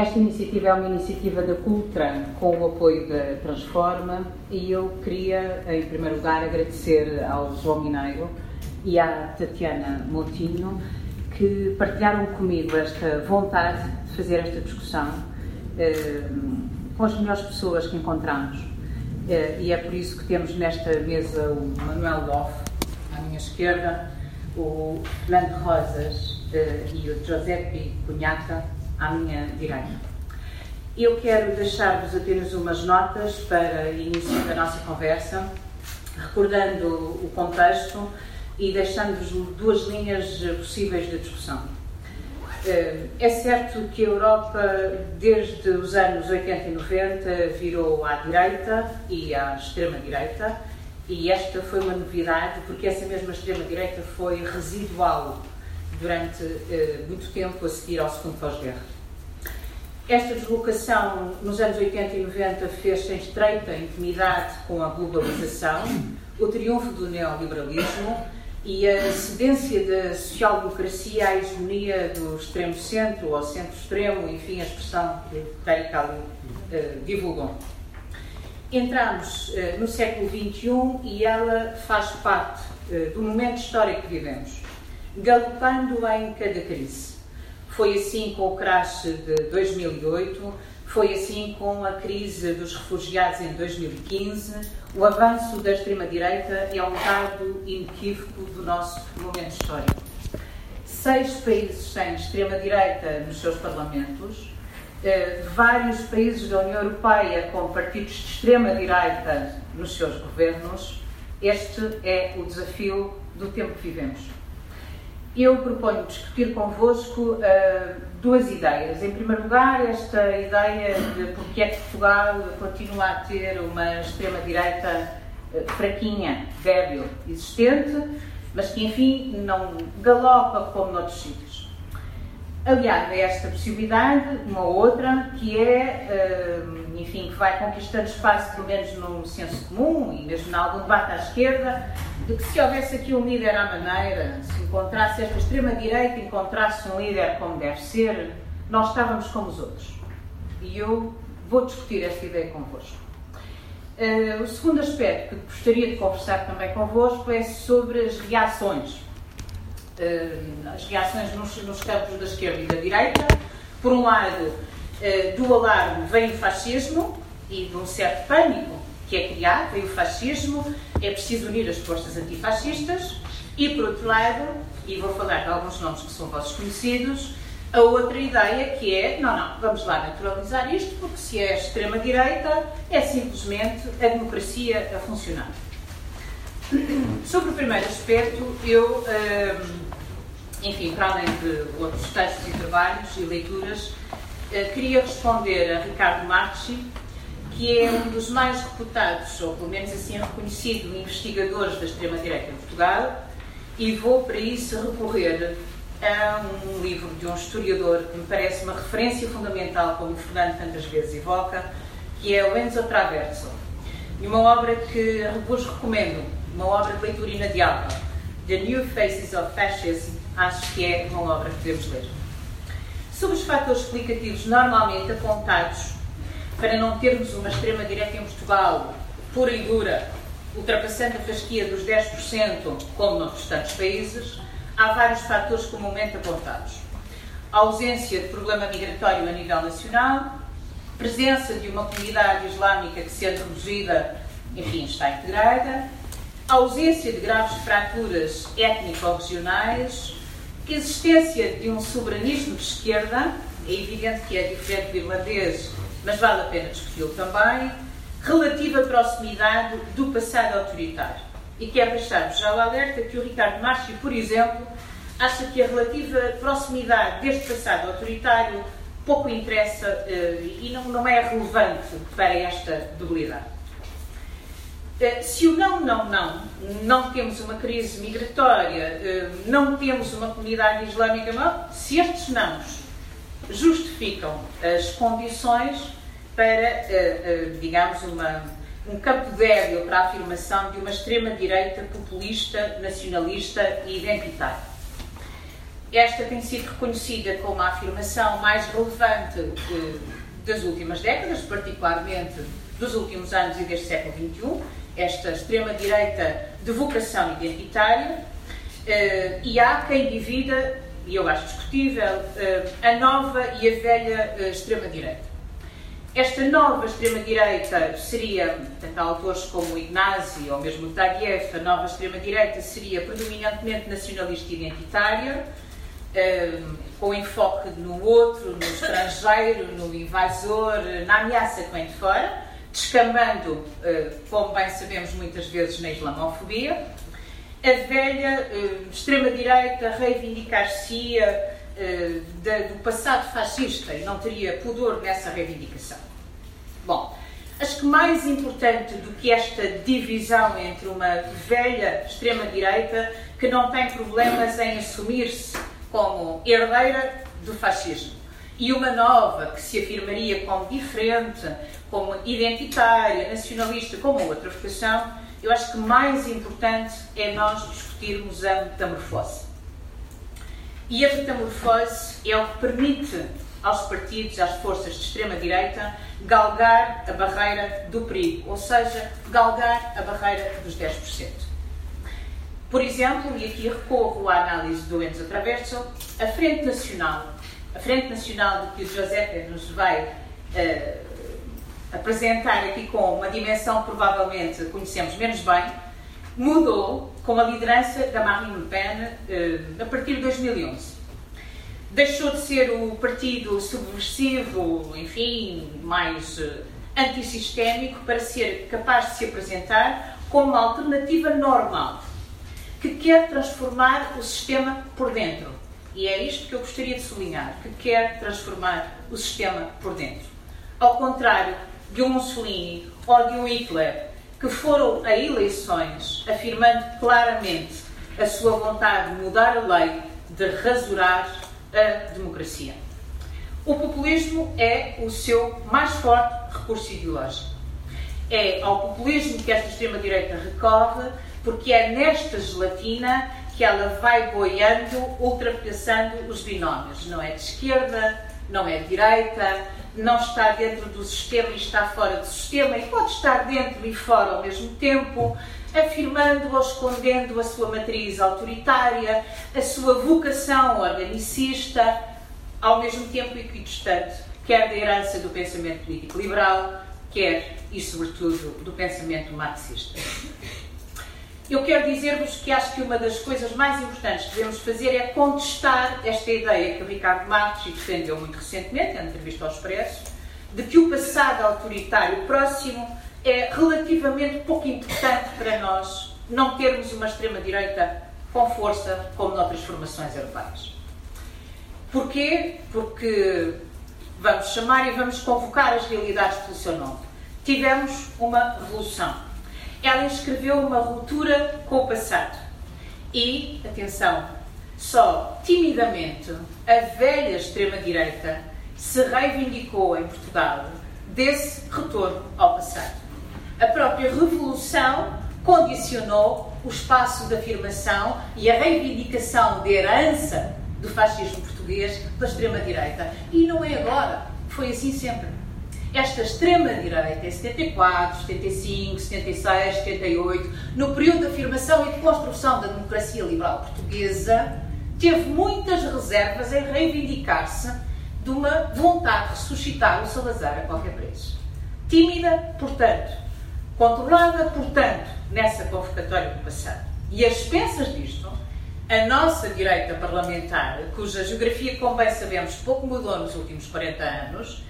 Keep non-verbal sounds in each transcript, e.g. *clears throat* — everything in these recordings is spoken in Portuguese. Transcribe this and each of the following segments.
esta iniciativa é uma iniciativa da Cultra com o apoio da Transforma e eu queria, em primeiro lugar, agradecer ao João Mineiro e à Tatiana Montinho que partilharam comigo esta vontade de fazer esta discussão eh, com as melhores pessoas que encontramos. Eh, e é por isso que temos nesta mesa o Manuel Loff, à minha esquerda, o Fernando Rosas eh, e o Giuseppe Cunhaca, à minha direita. Eu quero deixar-vos apenas umas notas para início da nossa conversa, recordando o contexto e deixando-vos duas linhas possíveis de discussão. Eh, é certo que a Europa, desde os anos 80 e 90, virou à direita e à extrema-direita, e esta foi uma novidade, porque essa mesma extrema-direita foi residual durante eh, muito tempo a seguir ao segundo pós-guerra. Esta deslocação nos anos 80 e 90 fez-se em estreita intimidade com a globalização, o triunfo do neoliberalismo e a cedência da social-democracia à hegemonia do extremo-centro ou centro-extremo, enfim, a expressão que Terry ali uh, divulgou. Entramos uh, no século XXI e ela faz parte do momento histórico que vivemos, galopando em cada crise. Foi assim com o crash de 2008, foi assim com a crise dos refugiados em 2015. O avanço da extrema-direita é um dado inequívoco do nosso momento histórico. Seis países têm extrema-direita nos seus parlamentos, eh, vários países da União Europeia com partidos de extrema-direita nos seus governos. Este é o desafio do tempo que vivemos eu proponho discutir convosco uh, duas ideias. Em primeiro lugar, esta ideia de porque é que Portugal continua a ter uma extrema-direita uh, fraquinha, débil, existente, mas que, enfim, não galopa como noutros sítios. Aliado a esta possibilidade, uma outra, que é, uh, enfim, que vai conquistando espaço, pelo menos no senso comum e mesmo em algum debate à esquerda, de que se houvesse aqui um líder à maneira, se encontrasse esta extrema-direita, encontrasse um líder como deve ser, nós estávamos como os outros. E eu vou discutir esta ideia convosco. Uh, o segundo aspecto que gostaria de conversar também convosco é sobre as reações. Uh, as reações nos, nos, campos da esquerda e da direita. Por um lado, uh, do alarme vem o fascismo e de um certo pânico que é criado, vem o fascismo, é preciso unir as forças antifascistas e, por outro lado, e vou falar de alguns nomes que são vossos conhecidos, a outra ideia que é, não, não, vamos lá naturalizar isto, porque se é extrema-direita, é simplesmente a democracia a funcionar. Sobre o primeiro aspecto, eu, hum, enfim, para além de outros textos e trabalhos e leituras, eh, queria responder a Ricardo Marchi, que é um dos mais reputados, ou pelo menos assim reconhecido, investigadores da extrema-direita em Portugal, e vou para isso recorrer a um livro de um historiador que me parece uma referência fundamental, como o Fernando tantas vezes evoca, que é o Enzo Traverso. E uma obra que vos recomendo, uma obra de leitura inadiável, The New Faces of Fascism, acho que é uma obra que devemos ler. Sobre os fatores explicativos normalmente apontados para não termos uma extrema-direita em Portugal pura e dura, ultrapassando a fasquia dos 10%, como nos restantes países, há vários fatores comumente apontados. A ausência de problema migratório a nível nacional, presença de uma comunidade islâmica que, sendo reduzida, enfim, está integrada, a ausência de graves fraturas étnico-regionais, existência de um soberanismo de esquerda, é evidente que é diferente do irlandês mas vale a pena discuti-lo também, relativa proximidade do passado autoritário. E quero deixar-vos já o alerta que o Ricardo Márcio, por exemplo, acha que a relativa proximidade deste passado autoritário pouco interessa uh, e não, não é relevante para esta debilidade. Uh, se o não, não, não, não temos uma crise migratória, uh, não temos uma comunidade islâmica, não, se estes nãos justificam as condições para, eh, eh, digamos, uma, um campo débil para a afirmação de uma extrema-direita populista, nacionalista e identitária. esta tem sido reconhecida como a afirmação mais relevante eh, das últimas décadas, particularmente dos últimos anos e deste século XXI, esta extrema-direita de vocação identitária, e há quem divida, e eu acho discutível, eh, a nova e a velha extrema-direita. Esta nova extrema-direita seria, tanto autores como Ignasi ou mesmo Taguieff, a nova extrema-direita seria predominantemente nacionalista identitária, um, com enfoque no outro, no estrangeiro, no invasor, na ameaça que vem de fora, descambando, como bem sabemos muitas vezes, na islamofobia. A velha uh, extrema-direita reivindicar-se-ia uh, do passado fascista e não teria pudor nessa reivindicação. Bom, acho que mais importante do que esta divisão entre uma velha extrema-direita que não tem problemas em assumir-se como herdeira do fascismo e uma nova que se afirmaria como diferente, como identitária, nacionalista, como outra vocação, eu acho que mais importante é nós discutirmos a metamorfose. E a metamorfose é o que permite aos partidos, às forças de extrema-direita, galgar a barreira do perigo, ou seja, galgar a barreira dos 10%. Por exemplo, e aqui recorro à análise do Enzo Traverso, a Frente Nacional, a Frente Nacional de que o Giuseppe nos vai uh, apresentar aqui com uma dimensão provavelmente conhecemos menos bem, mudou com a liderança da Marine Le Pen uh, a partir de 2011. Deixou de ser o partido subversivo, enfim, mais uh, antissistémico, para ser capaz de se apresentar como uma alternativa normal que quer transformar o sistema por dentro. E é isto que eu gostaria de sublinhar, que quer transformar o sistema por dentro. Ao contrário de um Mussolini ou de um Hitler, que foram a eleições afirmando claramente a sua vontade de mudar a lei, de rasurar a democracia. O populismo é o seu mais forte recurso ideológico. É ao populismo que esta extrema-direita recorre porque é nesta gelatina que ela vai boiando, ultrapassando os binómios. Não é de esquerda, não é de direita, não está dentro do sistema e está fora do sistema, e pode estar dentro e fora ao mesmo tempo, afirmando ou escondendo a sua matriz autoritária, a sua vocação organicista, ao mesmo tempo equidistante, quer da herança do pensamento político liberal, quer e sobretudo do pensamento marxista. Eu quero dizer-vos que acho que uma das coisas mais importantes que devemos fazer é contestar esta ideia que o Ricardo Marques defendeu muito recentemente, em entrevista ao Expresso, de que o passado autoritário próximo é relativamente pouco importante para nós não termos uma extrema-direita com força como noutras formações europeias. Porquê? Porque vamos chamar e vamos convocar as realidades pelo seu nome. Tivemos uma revolução ela escreveu uma ruptura com o passado. E, atenção, só timidamente a velha extrema-direita se reivindicou em Portugal desse retorno ao passado. A própria Revolução condicionou o espaço de afirmação e a reivindicação de herança do fascismo português pela extrema-direita. E não é agora, foi assim sempre esta extrema-direita, em 74, 75, 76, 78, no período de afirmação e de construção da democracia liberal portuguesa, teve muitas reservas em reivindicar-se de uma vontade de ressuscitar o Salazar a qualquer preço. Tímida, portanto, controlada, portanto, nessa convocatória do passado. E as expensas disto, a nossa direita parlamentar, cuja geografia, como bem sabemos, pouco mudou nos últimos 40 anos,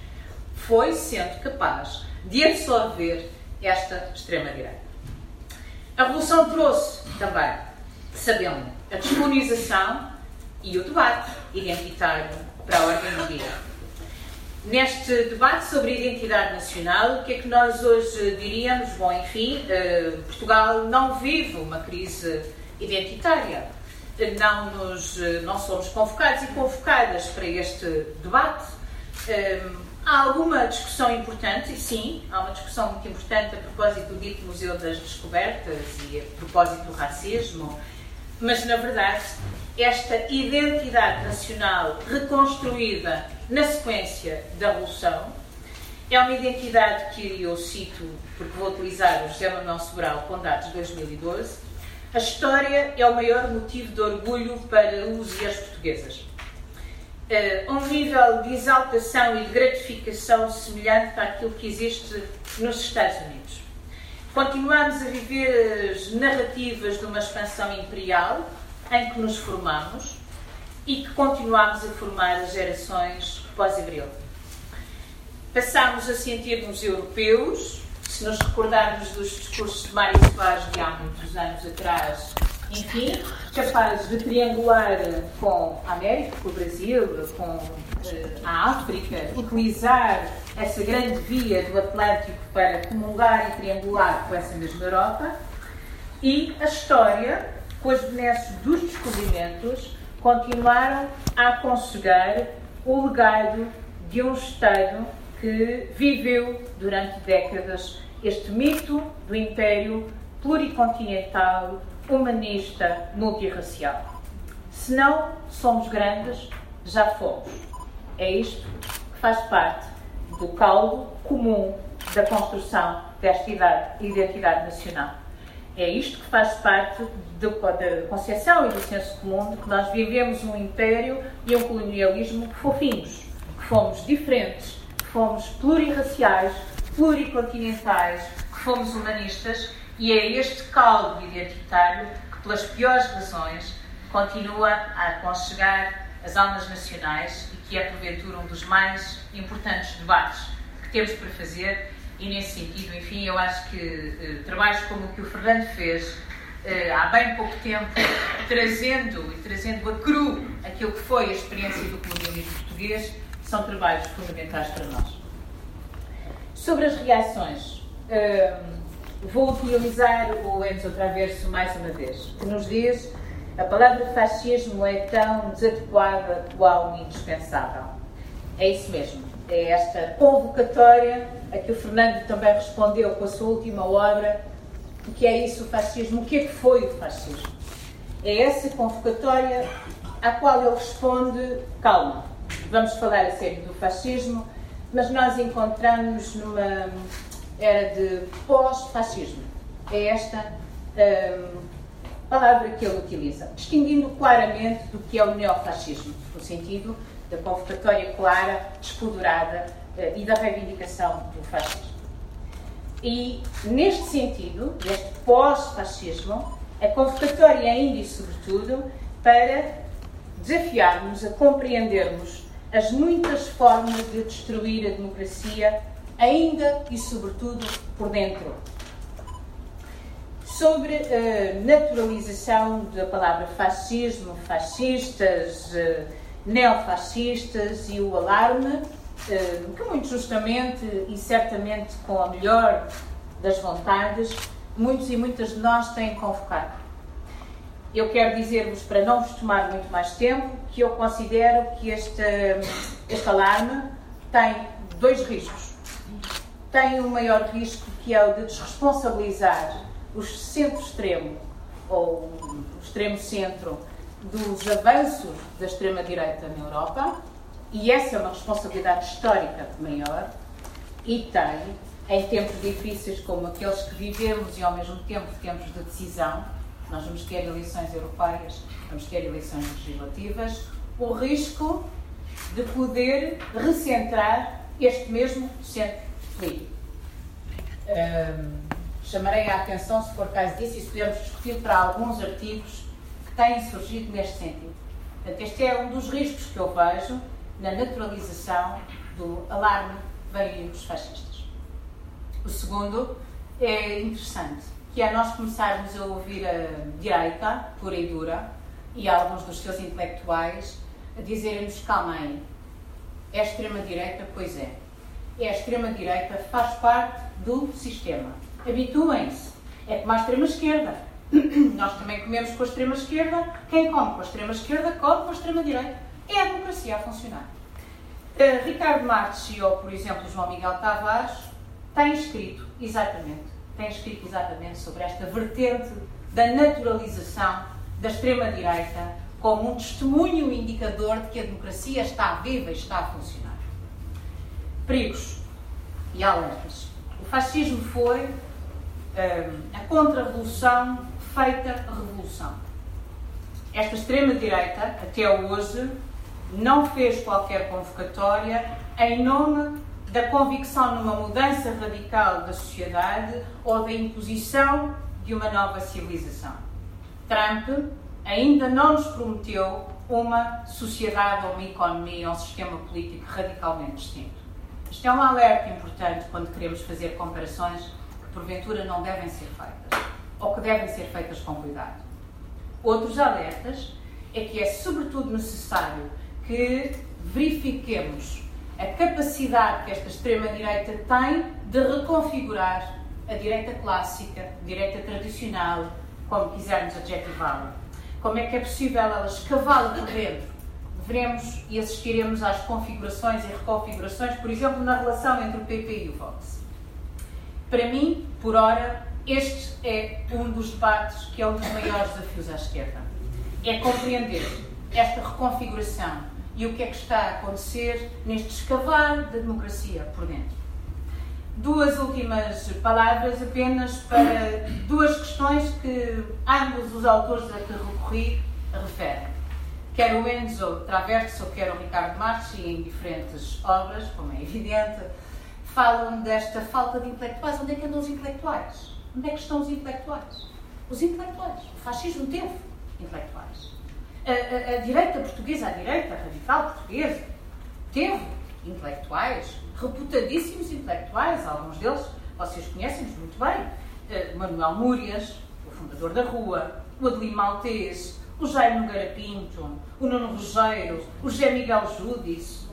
foi sendo capaz de absorver esta extrema-direita. A Revolução trouxe também, sabemos, a descolonização e o debate identitário para a ordem do dia. Neste debate sobre identidade nacional, o que é que nós hoje diríamos? Bom, enfim, eh, Portugal não vive uma crise identitária. Não, nos, eh, não somos convocados e convocadas para este debate. Eh, Há alguma discussão importante, sim, há uma discussão muito importante a propósito do dito Museu das Descobertas e a propósito do racismo, mas na verdade esta identidade nacional reconstruída na sequência da Revolução. É uma identidade que eu cito, porque vou utilizar o José Manuel Sobral com dados de 2012. A história é o maior motivo de orgulho para os e as portuguesas. Uh, um nível de exaltação e de gratificação semelhante àquilo que existe nos Estados Unidos. Continuamos a viver as narrativas de uma expansão imperial, em que nos formamos e que continuamos a formar as gerações pós-abril. Passamos a sentir-nos europeus, se nos recordarmos dos discursos de Mário Soares de há muitos anos atrás, enfim, capazes de triangular com a América, com o Brasil, com uh, a África, utilizar essa grande via do Atlântico para comungar e triangular com essa mesma Europa, e a história com as benesses dos descobrimentos, continuaram a aconselhar o legado de um Estado que viveu durante décadas este mito do Império pluricontinental, humanista, multirracial. Se não somos grandes, já fomos. É isto que faz parte do caldo comum da construção desta identidade nacional. É isto que faz parte do, da concepção e do senso comum de que nós vivemos um império e um colonialismo fofinhos, que fomos diferentes, que fomos plurirraciais, pluricontinentais, que fomos humanistas e é este caldo identitário que, pelas piores razões, continua a aconchegar as almas nacionais e que é, porventura, um dos mais importantes debates que temos para fazer e nesse sentido, enfim, eu acho que uh, trabalhos como o que o Fernando fez uh, há bem pouco tempo, trazendo e trazendo a cru aquilo que foi a experiência do colonialismo português, são trabalhos fundamentais para nós. Sobre as reações, uh, vou utilizar o Enzo Traverso mais uma vez, que nos diz a palavra fascismo é tão desadequada, atual e indispensável. É isso mesmo é esta convocatória a que o Fernando também respondeu com a sua última obra, o que é isso o fascismo, o que é que foi o fascismo. É essa convocatória à qual ele responde, calma, vamos falar a sério do fascismo, mas nós encontramos numa era de pós-fascismo. É esta hum, palavra que ele utiliza, distinguindo claramente do que é o neofascismo, no sentido da convocatória clara, despodurada uh, e da reivindicação do fascismo. E, neste sentido, neste pós-fascismo, a convocatória é ainda e sobretudo para desafiarmos a compreendermos as muitas formas de destruir a democracia, ainda e sobretudo por dentro. Sobre a naturalização da palavra fascismo, fascistas, uh, neofascistas e o alarme, eh, que muito justamente e certamente com a melhor das vontades, muitos e muitas de nós têm convocado. Eu quero dizer-vos, para não vos tomar muito mais tempo, que eu considero que este, este alarme tem dois riscos. Tem o um maior risco, que é o de desresponsabilizar os centro-extremo, ou o extremo-centro, dos avanços da extrema-direita na Europa, e essa é uma responsabilidade histórica maior, e tem, em tempos difíceis como aqueles que vivemos e ao mesmo tempo tempos de decisão, nós vamos ter eleições europeias, vamos ter eleições legislativas, o risco de poder recentrar este mesmo centro político. Um, chamarei a atenção, se for caso disso, e se pudermos discutir para alguns artigos têm surgido neste sentido. Portanto, este é um dos riscos que eu vejo na naturalização do alarme veio dos fascistas. O segundo é interessante, que é nós começarmos a ouvir a direita, pura e dura, e alguns dos seus intelectuais a dizerem-nos, calma aí, é extrema-direita? Pois é. É a extrema-direita, faz parte do sistema. Habituem-se. É como a extrema-esquerda *clears throat* nós também comemos com a extrema-esquerda. Quem come com a extrema-esquerda, come com a extrema-direita. É a democracia a funcionar. Uh, Ricardo Marques ou, por exemplo, João Miguel Tavares têm escrito exatamente, têm escrito exatamente sobre esta vertente da naturalização da extrema-direita como um testemunho indicador de que a democracia está viva e está a funcionar. Perigos e alertas. O fascismo foi hum, a contra-revolução feita revolução. Esta extrema-direita, até hoje, não fez qualquer convocatória em nome da convicção numa mudança radical da sociedade ou da imposição de uma nova civilização. Trump ainda não nos prometeu uma sociedade ou uma economia ou um sistema político radicalmente distinto. Isto é um alerta importante quando queremos fazer comparações que porventura não devem ser feitas ou que devem ser feitas com cuidado. Outros alertas é que é sobretudo necessário que verifiquemos a capacidade que esta extrema-direita tem de reconfigurar a direita clássica, a direita tradicional, como quisermos adjetivá-la. Como é que é possível ela escavá-la por dentro? Veremos e assistiremos às configurações e reconfigurações, por exemplo, na relação entre o PP e o Vox. Para mim, por hora, este é um dos debates que é um dos maiores desafios à esquerda. É compreender esta reconfiguração e o que é que está a acontecer neste escavar da democracia por dentro. Duas últimas palavras apenas para duas questões que ambos os autores a que recorri referem. Quer o Enzo Traverso, quer o Ricardo Marchi, em diferentes obras, como é evidente, falam desta falta de intelectuais. Onde é que andam os intelectuais? Onde é que estão os intelectuais? Os intelectuais. O fascismo teve intelectuais. A, a, a direita portuguesa, a direita radical portuguesa, teve intelectuais, reputadíssimos intelectuais, alguns deles vocês conhecem muito bem. Uh, Manuel Múrias, o fundador da Rua, o Adelino Maltês, o Jaime Nogueira Pinto, o Nuno Rogério, o José Miguel Júdice.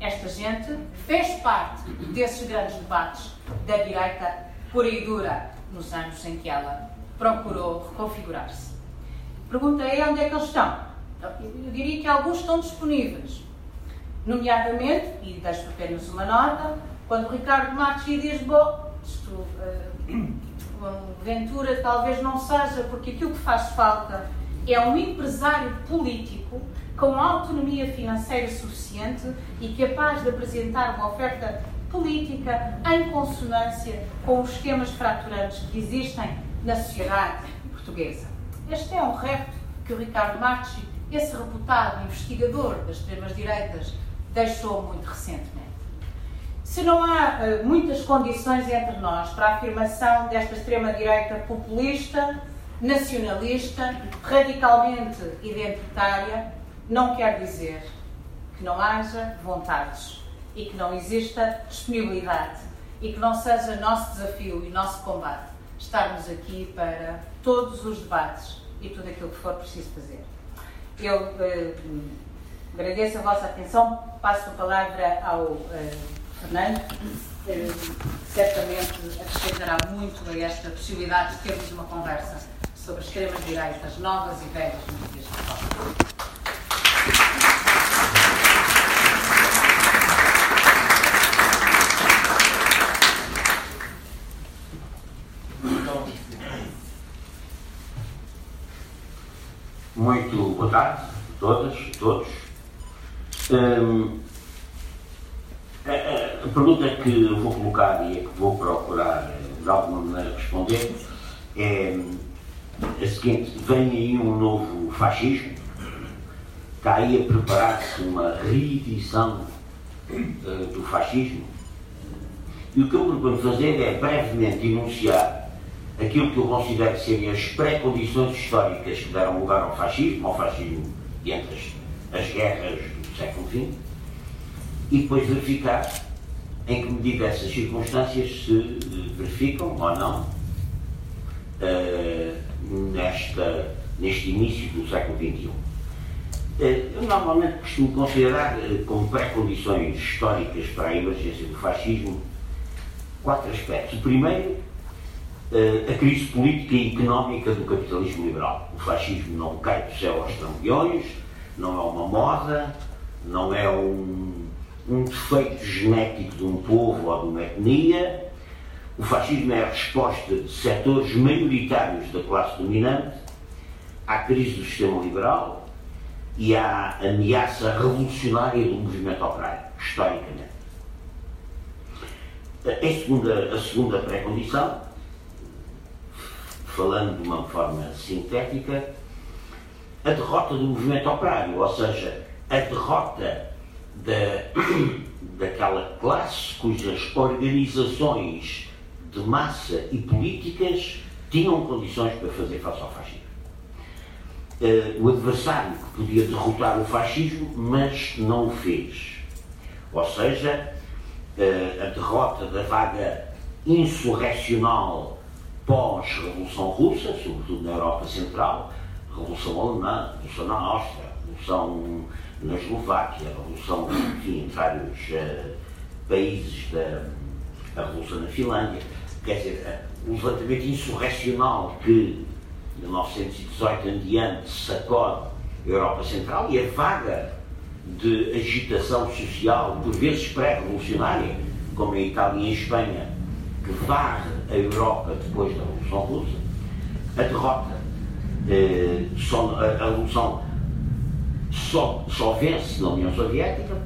Esta gente fez parte desses grandes debates da direita pura e dura nos anos em que ela procurou reconfigurar-se. Perguntei onde é que eles estão. Eu diria que alguns estão disponíveis. Nomeadamente, e deixo apenas uma nota, quando Ricardo Matos diz, bom, isto, *clears throat* uh, Ventura talvez não seja, porque aquilo que faz falta é um empresário político com autonomia financeira suficiente e capaz de apresentar uma oferta política em consonância com os esquemas fraturantes que existem na sociedade portuguesa. Este é um repto que o Ricardo Marchi, esse reputado investigador das extremas-direitas, deixou muito recentemente. Se não há uh, muitas condições entre nós para a afirmação desta extrema-direita populista, nacionalista, radicalmente identitária, não quer dizer que não haja vontades e que não exista disponibilidade e que não seja nosso desafio e nosso combate estarmos aqui para todos os debates e tudo aquilo que for preciso fazer. Eu eh, agradeço a vossa atenção, passo a palavra ao eh, Fernando, eh, certamente acrescentará muito a esta possibilidade de termos uma conversa sobre extremas direitas novas e velhas nos dias de Muito boa tarde a todas e todos. Hum, a, a, pergunta que vou colocar e a que vou procurar de alguma maneira responder é a seguinte: vem aí um novo fascismo, está aí a preparar-se uma reedição uh, do fascismo. E o que eu proponho fazer é brevemente enunciar aquilo que eu considero serem as pré-condições históricas que deram lugar ao fascismo, ao fascismo entre as, as guerras do século XX, e depois verificar em que medida essas circunstâncias se eh, verificam ou não uh, nesta, neste início do século XXI. Uh, eu normalmente costumo considerar uh, como pré-condições históricas para a emergência do fascismo quatro aspectos. O primeiro a crise política e económica do capitalismo liberal. O fascismo não cai do céu aos trampiões, não é uma moda, não é um, um defeito genético de um povo ou de uma etnia. O fascismo é a resposta de setores maioritários da classe dominante à crise do sistema liberal e à ameaça revolucionária do movimento operário, historicamente. A segunda, a segunda pré-condição, falando de uma forma sintética, a derrota do movimento operário, ou seja, a derrota da, *coughs* daquela classe cujas organizações de massa e políticas tinham condições para fazer face ao fascismo. Uh, o adversário que podia derrotar o fascismo, mas não o fez. Ou seja, uh, a derrota da vaga insurrecional pós-Revolução Russa, sobretudo na Europa Central, Revolução Alemã, Revolução na Áustria, Revolução na Eslováquia, Revolução enfim, em vários uh, países da a Revolução na Finlândia, quer dizer, o levantamento insurrecional que, de 1918 em diante, sacode a Europa Central e a vaga de agitação social, por vezes pré-revolucionária, como em Itália e em Espanha, que varre a Europa depois da Revolução Russa, a derrota, eh, só, a, a Revolução só, só vence na União Soviética,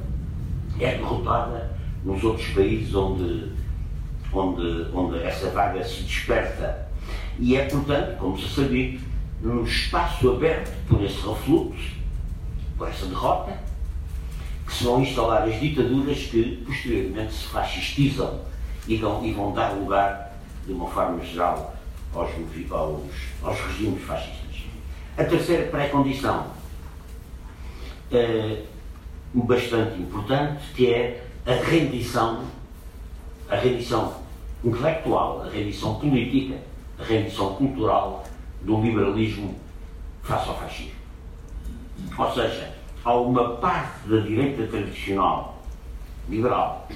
é derrotada nos outros países onde onde, onde essa vaga se desperta. E é, portanto, como se sabia, no espaço aberto por esse refluxo, por essa derrota, que se vão instalar as ditaduras que posteriormente se fascistizam e vão, e vão dar lugar, de uma forma geral, aos, aos, aos regimes fascistas. A terceira pré-condição, é, bastante importante, que é a rendição, a rendição intelectual, a rendição política, a rendição cultural do liberalismo face ao fascismo. Ou seja, há uma parte da direita tradicional liberal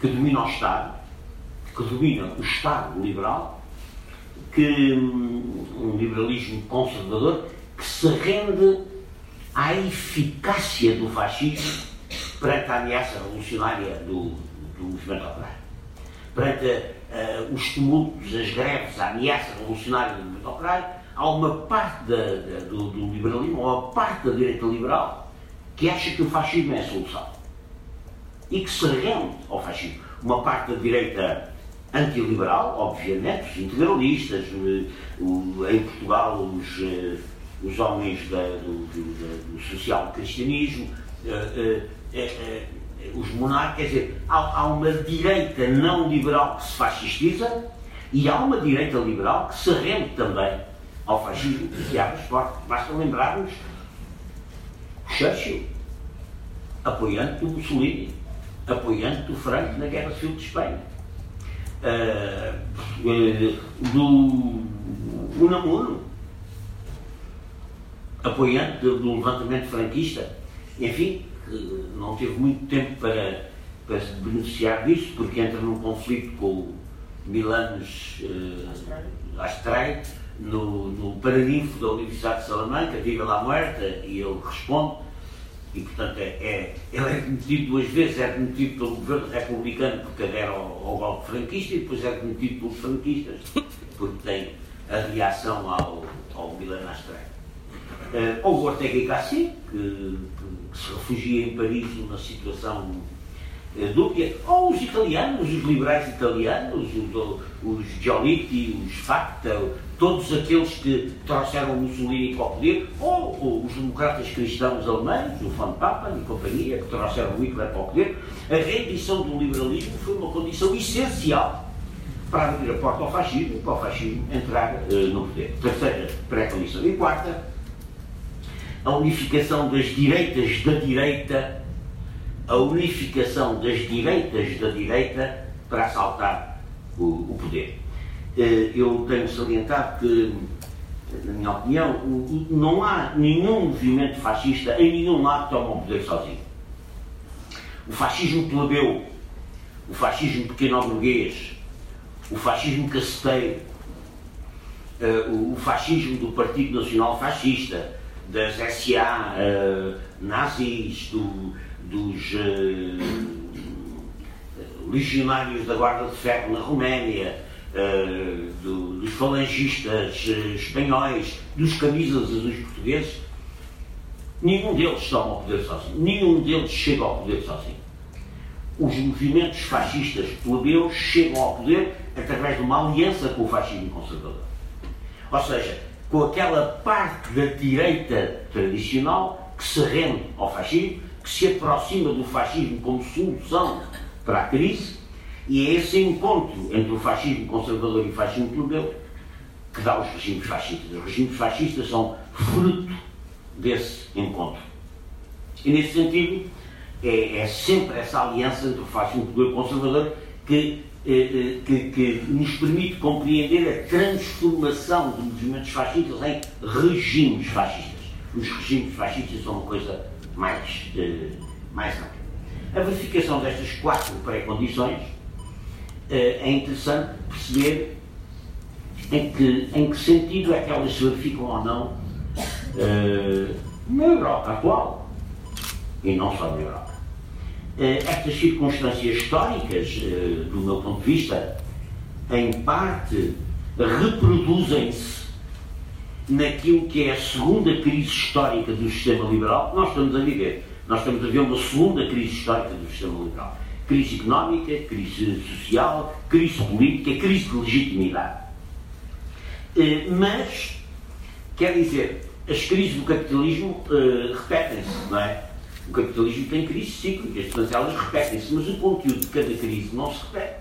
que domina o Estado, que domina o Estado liberal, que um liberalismo conservador que se rende à eficácia do fascismo perante a ameaça revolucionária do, do movimento operário perante uh, os tumultos, as greves, a ameaça revolucionária do movimento operário, há uma parte da, da, do, do, liberalismo, ou uma parte da direita liberal, que acha que o fascismo é a solução. E que se rende ao fascismo. Uma parte da direita antiliberal, obviamente, os integralistas, o, em Portugal, os, uh, os homens da, do, do, do social-cristianismo, uh, os monarcas, quer dizer, há, há, uma direita não liberal que se fascistiza e há uma direita liberal que se rende também ao fascismo e abre as portas. Basta lembrarmos Churchill, apoiante do Mussolini, apoiante do Franco na Guerra Civil de Espanha, uh, do Unamuno, apoiante do levantamento franquista, enfim, não teve muito tempo para, para se beneficiar disso, porque entra num conflito com o Milanes uh, Astray, no, no paraninfo da Universidade de Salamanca, Viva lá Muerta, e ele responde, e portanto é, é, ele é demitido duas vezes, é demitido pelo governo republicano porque adere ao, ao golpe franquista e depois é demitido pelos franquistas porque tem a reação ao, ao Milan Astray. Uh, houve Ortega e que se refugia em Paris numa situação eh, dúbia, ou os italianos, os liberais italianos, os, Giolitti, os Facta, todos aqueles que trouxeram Mussolini para o poder, ou, ou os democratas cristãos alemães, o Von Papen e companhia, que trouxeram Hitler para o poder, a rendição do liberalismo foi uma condição essencial para abrir a porta ao fascismo, para o fascismo entrar uh, no poder. Terceira pré-condição. E quarta, a unificação das direitas da direita, a unificação das direitas da direita para assaltar o, o poder. Eh, eu tenho salientado que, na minha opinião, não há nenhum movimento fascista em nenhum lado que toma o poder sozinho. O fascismo plebeu, o fascismo pequeno-burguês, o fascismo caceteiro, eh, o fascismo do Partido Nacional Fascista, das SA uh, eh, nazis, do, dos uh, legionários da Guarda de Ferro na Roménia, uh, do, dos falangistas espanhóis, dos camisas azuis portugueses, Nenhum deles toma o poder sozinho. Nenhum deles chega ao poder sozinho. Os movimentos fascistas plebeus chegam ao poder através de uma aliança com o fascismo conservador. Ou seja, com aquela parte da direita tradicional que se rende ao fascismo, que se aproxima do fascismo como solução para a crise, e é esse encontro entre o fascismo conservador e o fascismo plebeu que dá os regimes fascistas. Os regimes fascistas são fruto desse encontro. E nesse sentido, é, é sempre essa aliança entre o fascismo e o conservador que, eh, eh, que, que, nos permite compreender a transformação de movimentos fascistas em regimes fascistas. Os regimes fascistas são uma coisa mais, eh, mais ampla. A verificação destas quatro pré-condições é interessante perceber em que, em que sentido é que elas se verificam ou não na Europa atual e não só na Europa. Uh, estas circunstâncias históricas, uh, do meu ponto de vista, em parte reproduzem-se naquilo que é a segunda crise histórica do sistema liberal que nós estamos a viver. Nós estamos a ver uma segunda crise histórica do sistema liberal. Crise económica, crise social, crise política, crise de legitimidade. Eh, mas, quer dizer, as crises do capitalismo repetem-se, não é? O capitalismo tem crises cíclicas, portanto elas repetem-se, mas o conteúdo de cada crise não se repete.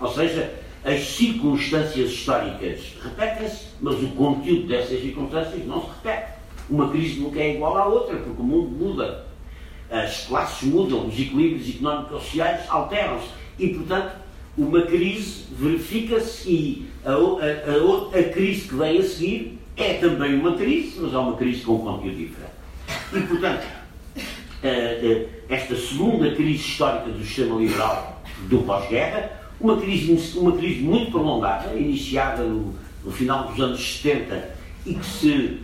Ou seja, as circunstâncias históricas repetem-se, mas o conteúdo dessas circunstâncias não se repete. Uma crise nunca é igual à outra, porque o mundo muda. As classes mudam, os equilíbrios económicos sociais alteram-se. E, portanto, uma crise verifica-se e a, a, a, a, crise que vem a seguir é também uma crise, mas é uma crise com um conteúdo diferente. E, portanto, esta segunda crise histórica do sistema liberal do pós-guerra, uma crise, uma crise muito prolongada, iniciada no, no final dos anos 70 e que se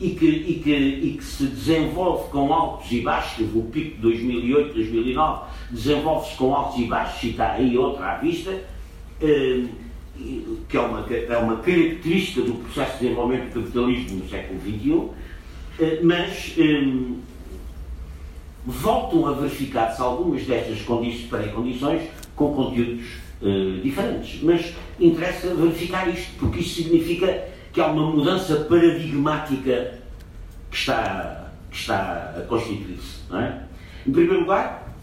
e que, e, que, e que se desenvolve com altos e baixos, o pico de 2008, 2009, desenvolve-se com altos e baixos, e está aí outra à vista, eh, que é uma, é uma característica do processo de desenvolvimento do capitalismo no século XXI, eh, mas eh, voltam a verificar-se algumas destas pré-condições com conteúdos diferentes. Mas interessa verificar isto, porque isto significa que há uma mudança paradigmática que está, que está a constituir-se. É? Em primeiro lugar,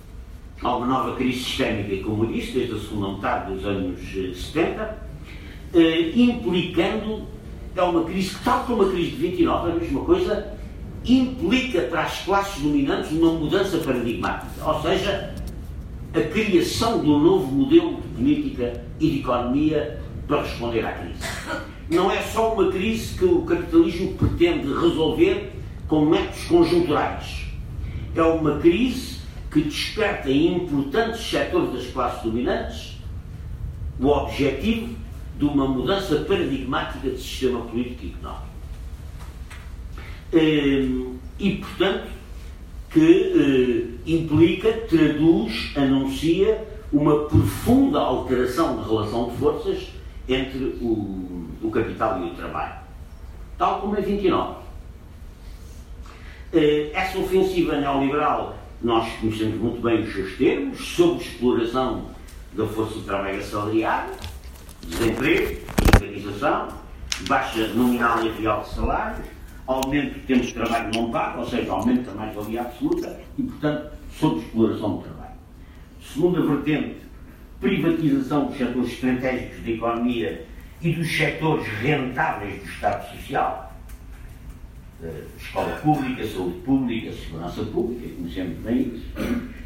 há uma nova crise sistémica, disse, desde a segunda metade dos anos 70, eh, eh, implicando, é uma crise que, tal como a crise de 29, é a mesma coisa, implica para as classes dominantes uma mudança paradigmática, ou seja, a criação de um novo modelo de política e de economia para responder à crise não é só uma crise que o capitalismo pretende resolver com métodos conjunturais. É uma crise que desperta em importantes setores das classes dominantes o objetivo de uma mudança paradigmática de sistema político e económico. E, portanto, que eh, implica, traduz, anuncia uma profunda alteração de relação de forças entre o o capital e o trabalho. Tal como em 29. Eh, essa ofensiva neoliberal, nós conhecemos muito bem os seus termos, sobre exploração da força de trabalho assalariada, desemprego, precarização, baixa nominal e real de salários, aumento de tempo de trabalho não pago, ou seja, aumento da mais-valia absoluta e, portanto, sobre exploração do trabalho. Segunda vertente, privatização dos setores estratégicos da economia e dos setores rentáveis do Estado Social, eh, escola pública, saúde pública, segurança pública, conhecemos bem isso.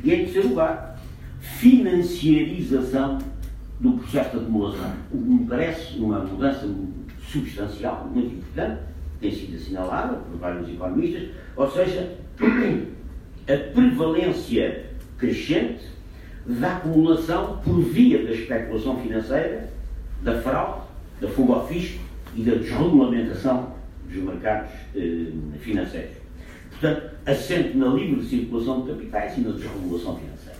E, em terceiro lugar, financiarização do processo de acumulação, o que me parece uma mudança substancial, muito importante, tem sido assinalada por vários economistas, ou seja, a prevalência crescente da acumulação por via da especulação financeira, da fraude da fuga ao fisco e da desregulamentação dos mercados eh, financeiros. Portanto, assente na livre circulação de capitais e na desregulação financeira.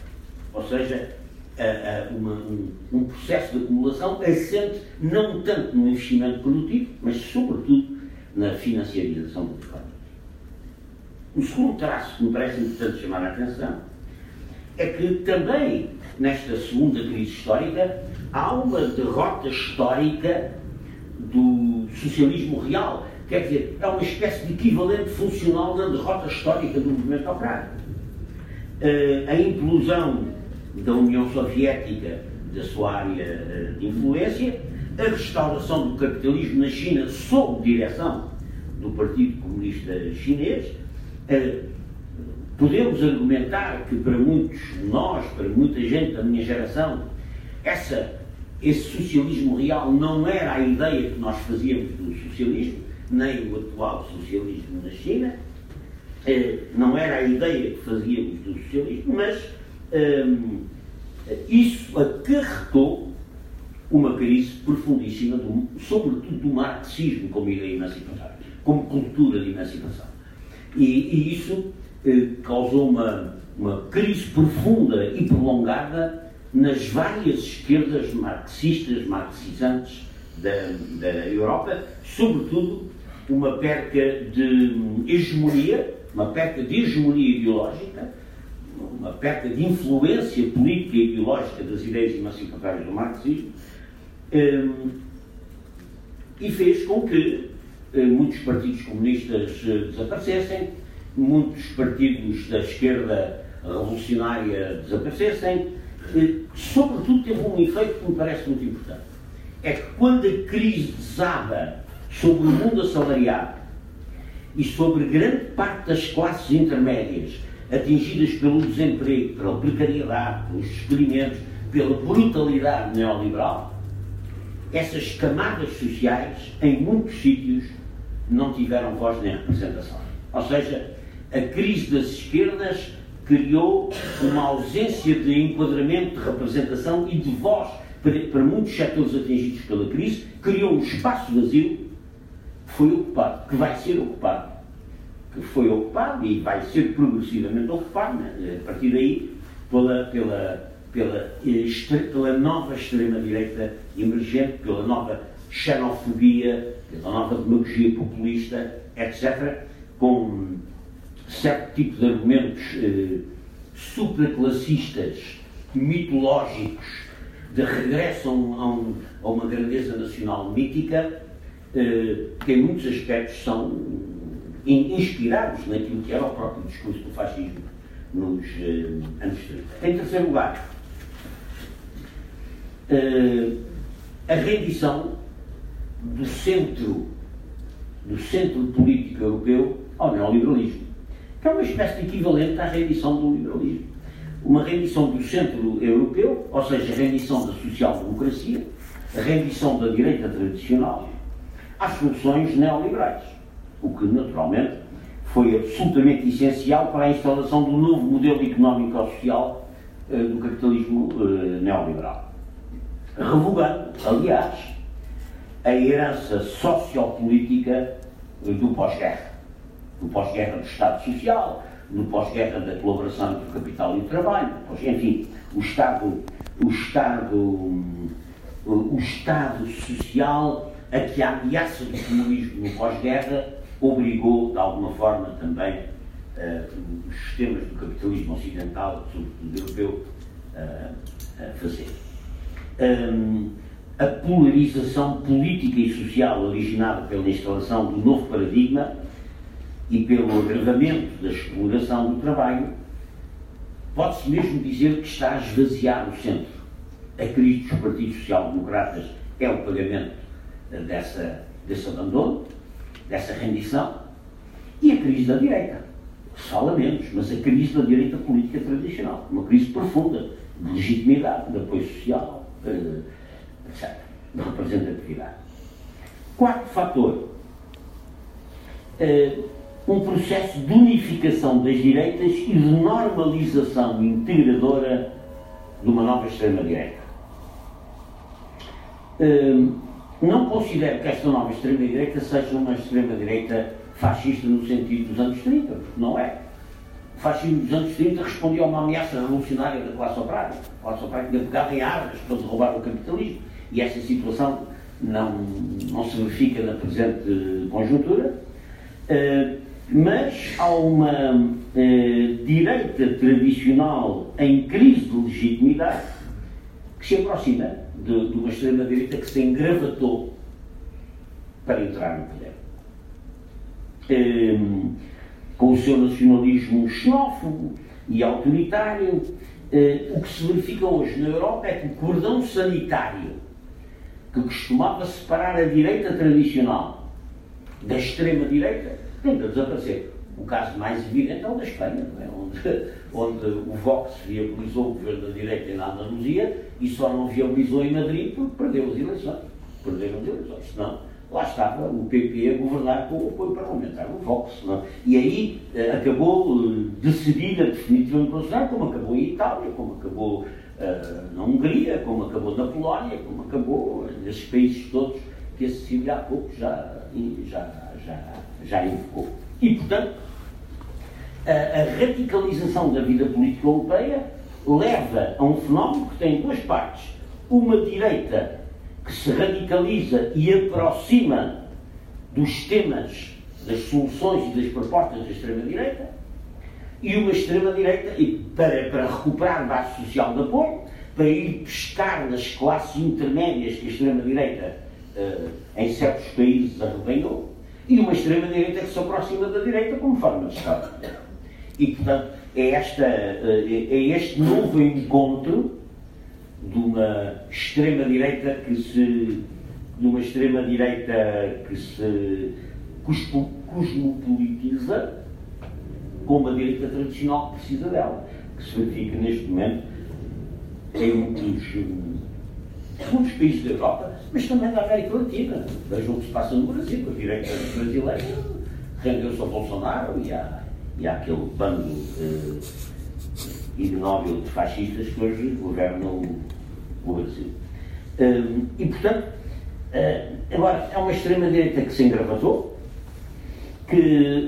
Ou seja, a, a, uma, um, um, processo de acumulação assente não tanto no investimento produtivo, mas sobretudo na financiarização da economia. O segundo traço que me parece importante chamar a atenção é que também nesta segunda crise histórica há uma derrota histórica do socialismo real. Quer dizer, é uma espécie de equivalente funcional da derrota histórica do movimento operário. Uh, a implosão da União Soviética, da sua área uh, de influência, a restauração do capitalismo na China sob direção do Partido Comunista Chinês. Uh, podemos argumentar que para muitos nós, para muita gente da minha geração, essa esse socialismo real não era a ideia que nós fazíamos do socialismo, nem o atual socialismo na China, eh, não era a ideia que fazíamos do socialismo, mas um, isso acarretou uma crise profundíssima, do, sobretudo do marxismo como ideia emancipatória, como cultura de emancipação. E, e isso eh, causou uma, uma crise profunda e prolongada nas várias esquerdas marxistas, marxizantes da, da Europa, sobretudo uma perca de hegemonia, uma perca de hegemonia ideológica, uma perca de influência política e ideológica das ideias emancipatórias do marxismo, e fez com que hum, muitos partidos comunistas eh, desaparecessem, muitos partidos da esquerda revolucionária desaparecessem, sobretudo teve um efeito que me parece muito importante. É que quando a crise desaba sobre o mundo assalariado e sobre grande parte das classes intermédias atingidas pelo desemprego, pela precariedade, pelos despedimentos, pela brutalidade neoliberal, essas camadas sociais, em muitos sítios, não tiveram voz nem representação. Ou seja, a crise das esquerdas criou uma ausência de enquadramento, de representação e de voz para, muitos setores atingidos pela crise, criou um espaço vazio que foi ocupado, que vai ser ocupado, que foi ocupado e vai ser progressivamente ocupado, né? a partir daí, pela, pela, pela, pela nova extrema-direita emergente, pela nova xenofobia, pela nova demagogia populista, etc., com certo tipo de argumentos eh, supraclassistas, mitológicos, de regresso a, um, a, uma grandeza nacional mítica, eh, que em muitos aspectos são inspirados naquilo que era o próprio discurso do fascismo nos eh, anos 30. Em terceiro lugar, eh, a rendição do centro, do centro político europeu ao neoliberalismo que é uma espécie de equivalente à rendição do liberalismo. Uma rendição do centro europeu, ou seja, a rendição da social-democracia, a rendição da direita tradicional, às soluções neoliberais. O que, naturalmente, foi absolutamente essencial para a instalação do novo modelo económico-social eh, do capitalismo eh, neoliberal. Revogando, aliás, a herança sociopolítica eh, do pós-guerra. No pós-guerra do Estado Social, no pós-guerra da colaboração entre o capital e o trabalho, enfim, o Estado, o Estado, o Estado social a que a ameaça do comunismo no pós-guerra obrigou, de alguma forma, também uh, os sistemas do capitalismo ocidental, sobretudo europeu, uh, a fazer. Um, a polarização política e social originada pela instalação do novo paradigma e pelo agravamento da exploração do trabalho, pode-se mesmo dizer que está a esvaziar o centro. A crise dos partidos social-democratas é o pagamento dessa, desse abandono, dessa rendição, e a crise da direita. Se fala menos, mas a crise da direita política tradicional, uma crise profunda de legitimidade, de apoio social, de representatividade. Quarto fator. Uh, um processo de unificação das direitas e de normalização integradora de uma nova extrema-direita. Hum, não considero que esta nova extrema-direita seja uma extrema-direita fascista no sentido dos anos 30, porque não é. Fascismo dos anos 30 respondia a uma ameaça revolucionária da classe operária. A classe operária tinha pegado em armas para derrubar o capitalismo. E essa situação não, não se verifica na presente conjuntura. Uh, mas há uma eh, direita tradicional em crise de legitimidade que se aproxima de, de uma extrema-direita que se engravatou para entrar no poder. Com o seu nacionalismo xenófobo e autoritário, eh, o que se verifica hoje na Europa é que o cordão sanitário que costumava separar a direita tradicional da extrema-direita tende a desaparecer. O caso mais evidente é o da Espanha, é? onde, *laughs* onde o Vox viabilizou o governo da direita na Andaluzia e só não viabilizou em Madrid porque perdeu as eleições. Perderam as eleições. Senão, lá estava o PP a governar com o apoio parlamentar do Vox. É? E aí eh, acabou eh, decidida definitivamente pela como acabou em Itália, como acabou eh, na Hungria, como acabou na Polónia, como acabou nesses países todos que a Cecília há pouco já, já, já, já invocou. E, portanto, a, a radicalização da vida política europeia leva a um fenómeno que tem duas partes. Uma direita que se radicaliza e aproxima dos temas, das soluções e das propostas da extrema-direita, e uma extrema-direita para, para recuperar base social de apoio, para ir pescar nas classes intermédias que a extrema-direita, uh, em certos países, arrebanhou, e uma extrema-direita que se aproxima da direita como forma de Estado. E, portanto, é, esta, uh, é este novo encontro de uma extrema-direita que se. de uma extrema-direita que se cosmopolitiza com uma direita tradicional precisa dela, que se verifica neste momento em muitos, muitos países da Europa, mas também da América Latina. Vejam o que se passa no Brasil, a direita brasileira rendeu-se ao Bolsonaro e, à, e àquele bando eh, ignóbil de fascistas que hoje governam o Brasil. E, portanto, uh, agora, é uma extrema-direita que se engravatou, que,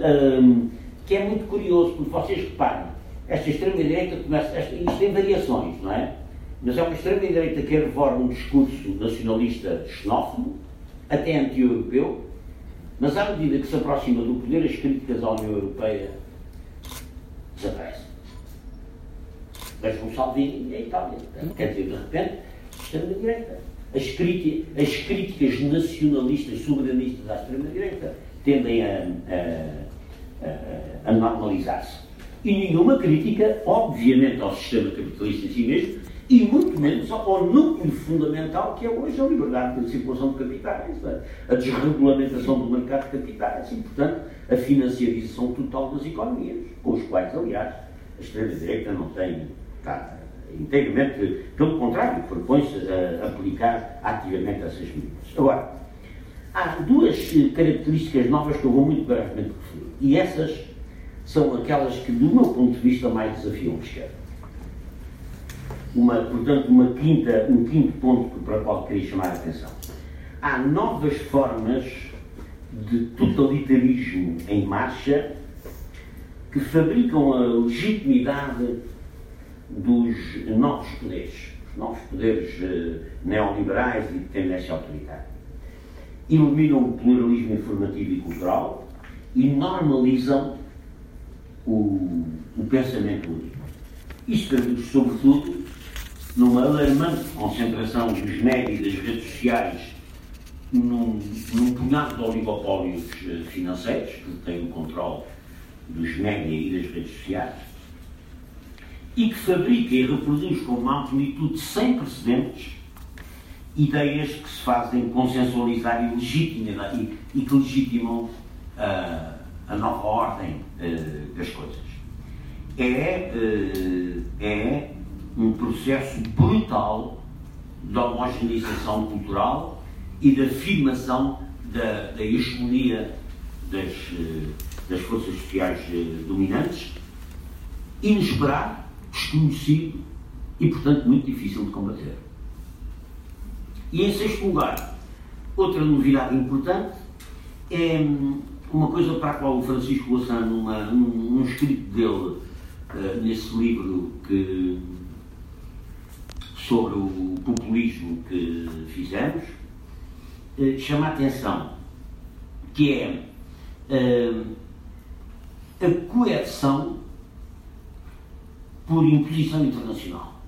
que é muito curioso, porque vocês reparem, esta extrema-direita começa, isto tem variações, não é? Mas é uma extrema-direita que arrevora um discurso nacionalista xenófobo, até anti-europeu, mas à medida que se aproxima do poder, as críticas à União Europeia desaparecem. Vejam Salvini e a Itália. Quer dizer, de repente, extrema-direita. As, as, críticas nacionalistas, soberanistas à extrema-direita tendem a, a, a, a normalizar-se. E nenhuma crítica, obviamente, ao sistema capitalista em si mesmo, e muito menos ao núcleo fundamental que é hoje a liberdade de circulação de capitais, a desregulamentação do mercado de capitais e, portanto, a financiarização total das economias, com os quais, aliás, a extrema-direita não tem está inteiramente, pelo contrário, propõe-se a aplicar ativamente essas medidas. Agora, há duas características novas que eu vou muito brevemente referir, e essas são aquelas que, do meu ponto de vista, mais desafiam a esquerda. Uma, portanto, uma quinta, um quinto ponto para o qual queria chamar a atenção. Há novas formas de totalitarismo em marcha que fabricam a legitimidade dos novos poderes, os novos poderes uh, neoliberais e de tendência autoritária. Iluminam o pluralismo informativo e cultural e normalizam o, o pensamento único. Isto traduz, sobretudo, numa alarmante concentração dos médios e das redes sociais num, num punhado de oligopólios eh, financeiros, que têm o controle dos médias e das redes sociais, e que fabrica e reproduz com uma amplitude sem precedentes ideias que se fazem consensualizar e, e, e que legitimam uh, a nova ordem uh, das coisas. É, uh, é um processo brutal de homogeneização cultural e de afirmação da, da hegemonia das, das forças sociais dominantes, inesperado desconhecido e, portanto, muito difícil de combater. E, em sexto lugar, outra novidade importante é hum, uma coisa para a qual o Francisco Louçã, num escrito dele, uh, nesse livro que, sobre o populismo que fizemos, uh, chama a atenção, que é uh, a coerção por imposição internacional.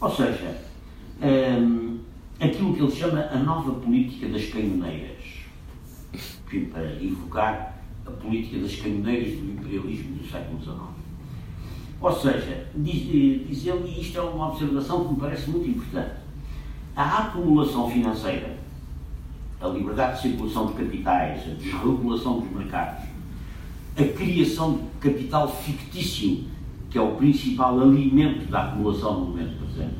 Ou seja, um, aquilo que ele chama a nova política das canhoneiras, para evocar a política das canhoneiras do imperialismo do século XIX. Ou seja, diz, diz ele, e isto é uma observação que me parece muito importante, a acumulação financeira, a liberdade de circulação de capitais, a desregulação dos mercados, a criação de capital fictício, que é o principal alimento da acumulação no momento presente,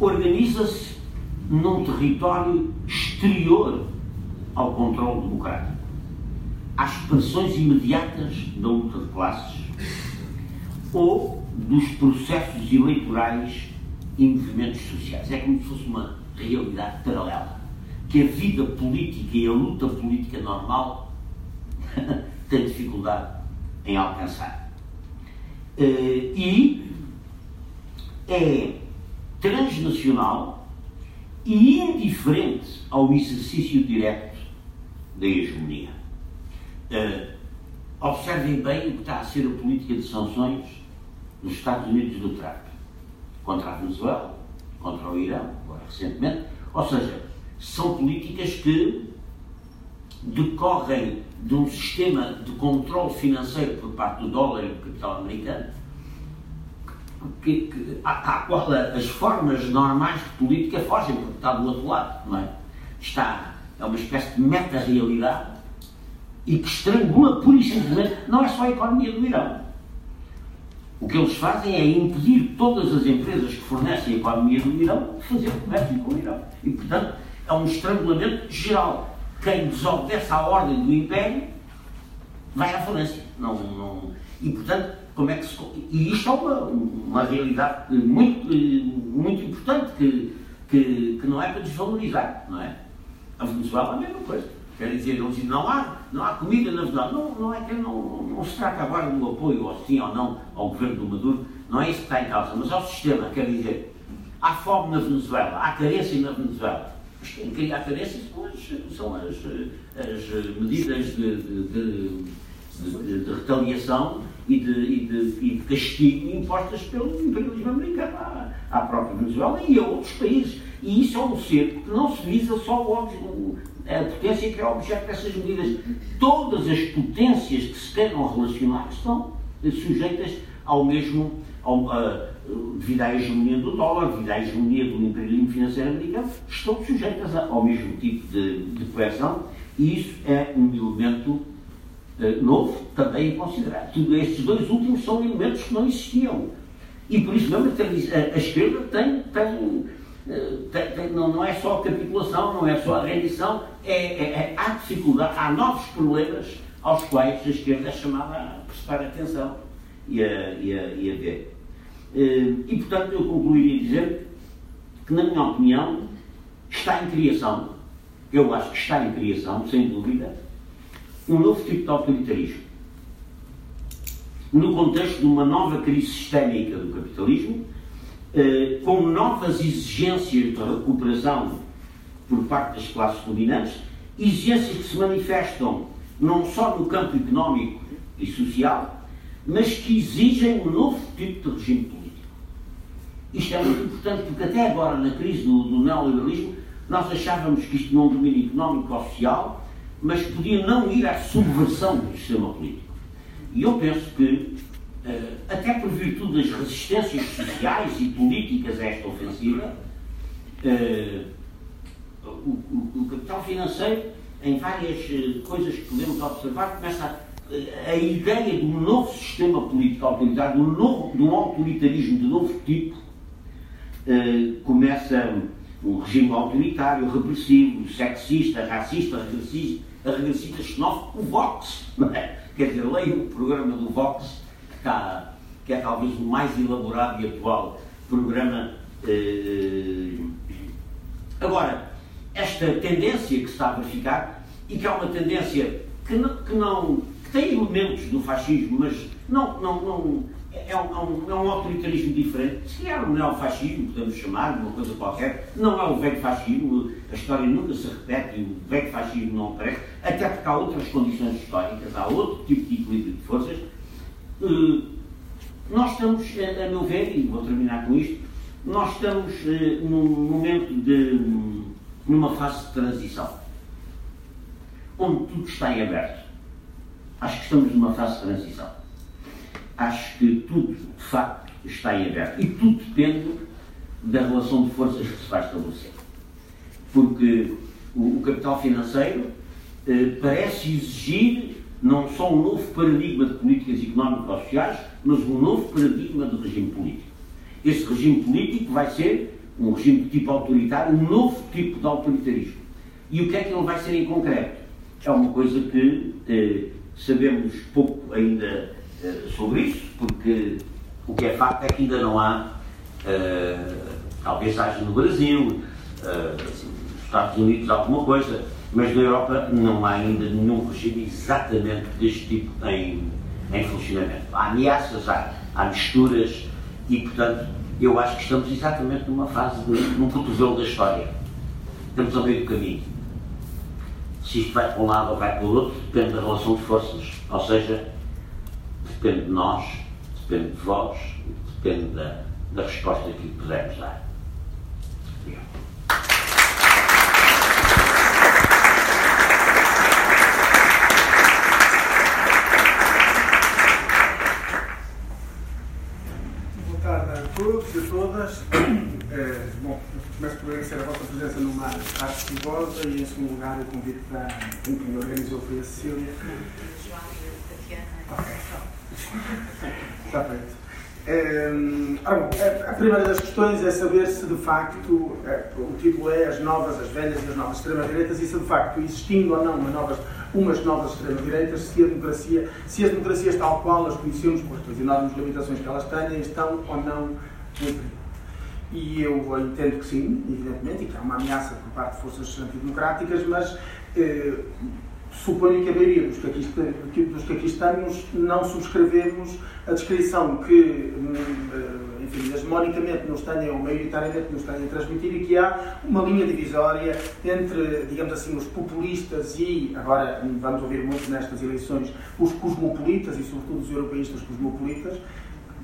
organiza-se num território exterior ao controle democrático, às pressões imediatas da luta de classes ou dos processos eleitorais e movimentos sociais. É como se fosse uma realidade paralela, que a vida política e a luta política normal *laughs* têm dificuldade em alcançar. Eh, e é transnacional e indiferente ao exercício direto da hegemonia. Uh, observem bem o que está a ser a política de sanções dos Estados Unidos do Trump contra a Venezuela, contra o Irão, agora recentemente. Ou seja, são políticas que decorrem de um sistema de controle financeiro por parte do dólar e do capital americano, que, que, qual as formas normais de política fogem, porque está do outro lado, não é? Está, é uma espécie de meta-realidade e que estrangula pura e simplesmente, não é só a economia do Irão. O que eles fazem é impedir todas as empresas que fornecem a economia do Irão de fazer comércio com o Irão. E, portanto, é um estrangulamento geral. Quem desobedece à ordem do Império vai à falência. Não, não... E, portanto, como é que se... E isto é uma, uma realidade muito, muito importante que, que, que não é para desvalorizar, não é? A Venezuela é a mesma coisa. Quer dizer, eles dizem, não há, não há comida na Venezuela. Não, não é que não, não se trata agora do apoio, ou sim ou não, ao governo do Maduro. Não é isso que está em causa, mas ao sistema. Quer dizer, há fome na Venezuela, há carência na Venezuela. Quem cria a carência são as, as, as medidas de, de, de, de retaliação e de, e, e de, castigo impostas pelo imperialismo americano à, à, própria Venezuela e a outros países. E isso é um cerco que não se visa só o, a potência que é objeto dessas medidas. Todas as potências que se queiram relacionar estão sujeitas ao mesmo, ao, uh, devido à hegemonia do dólar, devido à hegemonia do imperialismo financeiro americano, estão sujeitas ao mesmo tipo de, de coerção e isso é um elemento uh, novo também a considerar. Tudo estes dois últimos são elementos que não existiam. E por isso mesmo a, a esquerda tem, tem não, não é só a capitulação, não é só a rendição, é, é, é, há dificuldade, há novos problemas aos quais a esquerda é chamada a prestar atenção e a, e a, e a ver. Eh, e, portanto, eu concluiria dizer que, na minha opinião, está em criação, eu acho que está em criação, sem dúvida, um novo tipo de autoritarismo. No contexto de uma nova crise sistémica do capitalismo, eh, com novas exigências de recuperação por parte das classes dominantes, exigências que se manifestam não só no campo económico e social, mas que exigem um novo tipo de regime político. Isto é muito importante porque até agora, na crise do, do neoliberalismo, nós achávamos que isto não é um domínio económico ou social, mas podia não ir à subversão do sistema político. E eu penso que eh, até por virtude das resistências sociais e políticas a esta ofensiva, eh, o, o, o capital financeiro, em várias eh, coisas que podemos observar, começa a, a ideia de um novo sistema político autoritário, de um, novo, de um autoritarismo de novo tipo, começa um regime autoritário, repressivo, sexista, racista, regressista, regressista xenófobo, o Vox. É? Quer dizer, leia o programa do Vox está, que é talvez o mais elaborado e atual programa. Eh, agora, esta tendência que se está a verificar, e que é uma tendência que não, que não que tem elementos do fascismo, mas não, não, não, é um, é, um, é um autoritarismo diferente. Se calhar um neofascismo, podemos chamar, uma coisa qualquer. Não é o velho fascismo, a história nunca se repete, o velho fascismo não aparece, até porque há outras condições históricas, há outro tipo de equilíbrio de forças. Uh, nós estamos, a meu ver, e vou terminar com isto, nós estamos uh, num momento de. numa fase de transição, onde tudo está em aberto. Acho que estamos numa fase de transição acho que tudo, de facto, está em aberto. E tudo depende da relação de forças que se vai estabelecer. Porque o, o capital financeiro eh, parece exigir não só um novo paradigma de políticas económicas sociais, mas um novo paradigma de regime político. Esse regime político vai ser um regime de tipo autoritário, um novo tipo de autoritarismo. E o que é que ele vai ser em concreto? É uma coisa que eh, sabemos pouco ainda sobre isso, porque o que é facto é que ainda não há, uh, talvez haja no Brasil, uh, nos Estados Unidos alguma coisa, mas na Europa não há ainda nenhum regime exatamente deste tipo em, em funcionamento. Há ameaças, há, há misturas e, portanto, eu acho que estamos exatamente numa fase, de, num cotovelo da história. Estamos ao meio do caminho. Se isto vai para um lado ou vai para o outro, depende da relação de forças. Ou seja, depende de nós, depende de vós, depende da, da resposta que pudermos dar. Obrigado. Boa tarde a todos e a todas. É, bom, começo por agradecer a vossa presença numa arte simbólica e, em segundo lugar, o convite da quem organizou foi a Cecília. João e a Tatiana. Ok. Está feito. É, a primeira das questões é saber se de facto, é, o título é As Novas, as Velhas e as Novas Extrema-Direitas, e se de facto, existindo ou não uma novas, umas novas extrema-direitas, se a democracia, se as democracias tal qual as conhecemos, com as enormes limitações que elas têm, estão ou não em perigo. E eu entendo que sim, evidentemente, e que há uma ameaça por parte de forças antidemocráticas, mas eh, suponho que dos que, aqui, dos que aqui estamos não subscrevemos a descrição que, hum, eh, enfim, hegemonicamente nos tenham, ou maioritariamente nos tenham a transmitir e que há uma linha divisória entre, digamos assim, os populistas e, agora vamos ouvir muito nestas eleições, os cosmopolitas e, sobretudo, os europeístas cosmopolitas,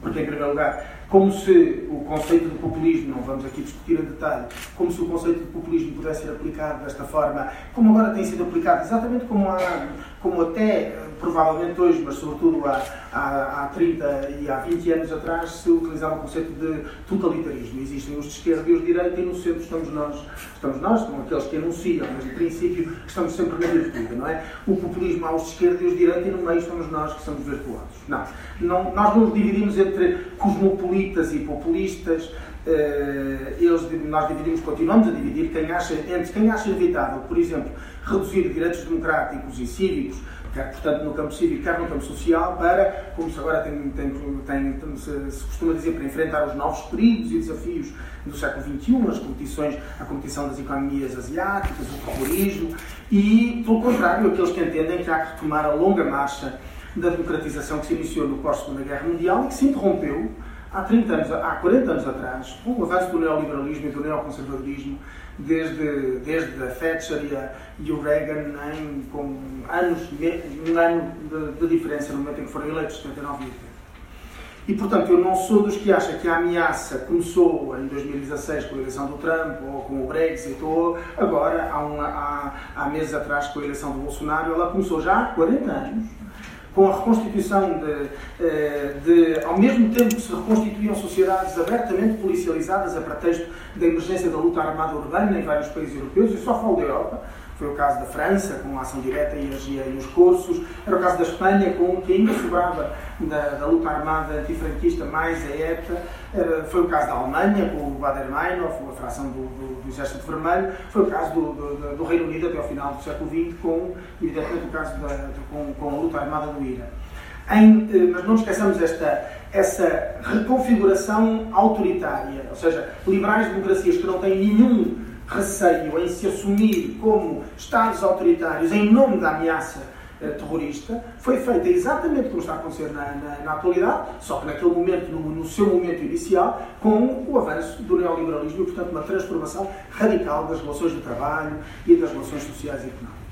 porque, em primeiro lugar, como se o conceito de populismo, não vamos aqui discutir em detalhe, como se o conceito de populismo pudesse ser aplicado desta forma, como agora tem sido aplicado, exatamente como, há, como até provavelmente hoje, mas sobretudo há, há, há 30 e há 20 anos atrás, se utilizava o conceito de totalitarismo. Existem os de esquerda e os de direita, e no centro estamos nós, estamos nós, são aqueles que anunciam, mas no princípio estamos sempre na virtude, não é? O populismo há os de esquerda e os de direita, e no meio estamos nós que somos virtuosos. Não, não nós não dividimos entre cosmopolitas e populistas. Uh, eles, nós dividimos, continuamos a dividir quem acha, entre quem acha inevitável, por exemplo, reduzir direitos democráticos e cívicos portanto no campo cívico, quer no campo social, para, como se agora tem, tem, tem, se, se, costuma dizer, para enfrentar os novos perigos e desafios do século XXI, as competições, a competição das economias asiáticas, o terrorismo, e, pelo contrário, aqueles que entendem que há que retomar a longa marcha da democratização que se iniciou no pós-Segunda Guerra Mundial e que se interrompeu há 30 anos, há 40 anos atrás, com o avanço do neoliberalismo e do neoconservadorismo, desde, desde a Thatcher e, a, e o Reagan, em, com anos, um ano de, de, diferença no momento em que foram eleitos, 79 e 80. E, portanto, eu não sou dos que acham que a ameaça começou em 2016 com a eleição do Trump ou com o Brexit, ou agora, há, um, há, há meses atrás com a eleição do Bolsonaro, ela começou já há 40 anos com a reconstituição de, eh, de, ao mesmo tempo que se reconstituíam sociedades abertamente policializadas a pretexto da emergência da luta armada urbana em vários países europeus, e só falo da Europa, foi o caso da França, com a ação direta e, e os cursos. Era o caso da Espanha, com que ainda sobrava da, da luta armada antifranquista mais a ETA. Era, foi o caso da Alemanha, com o Bader-Meinhof, a fração do, do, do, Exército Vermelho. Foi o caso do, do, do, Reino Unido até ao final do século XX, com, evidentemente, o caso da, com, com a luta armada do Ira. Em, eh, mas não esqueçamos esta, essa reconfiguração autoritária, ou seja, liberais democracias que não têm nenhum receio em se assumir como Estados autoritários em nome da ameaça eh, terrorista, foi feita exatamente como está a acontecer na, na, na atualidade, só que naquele momento, no, no, seu momento inicial, com o avanço do neoliberalismo e, portanto, uma transformação radical das relações de trabalho e das relações sociais e económicas.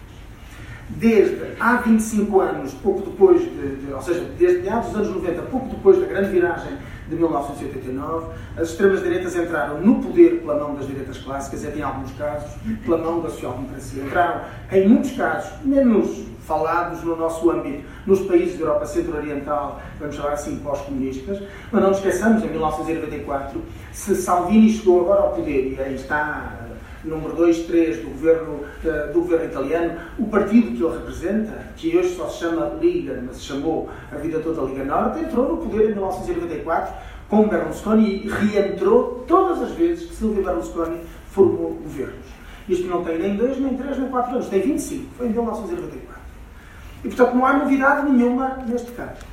Desde há 25 anos, pouco depois, de, de, ou seja, desde meados dos anos 90, pouco depois da grande viragem de 1989, as extremas-direitas entraram no poder pela mão das direitas clássicas, e em alguns casos, pela mão da social-democracia. Entraram, em muitos casos, menos falados no nosso âmbito, nos países da Europa Centro-Oriental, vamos chamar assim, pós-comunistas, mas não nos esqueçamos, em 1994, se Salvini chegou agora ao poder, e aí está número 2, 3 do governo, eh, do governo italiano, o partido que ele representa, que hoje só se chama Liga, mas se chamou a vida toda Liga Norte, entrou no poder em 1994 com Berlusconi e reentrou todas as vezes que Silvio Berlusconi formou governos. Isto não tem nem 2, nem 3, nem 4 anos, tem 25, foi em 1994. E, portanto, não há novidade nenhuma neste caso.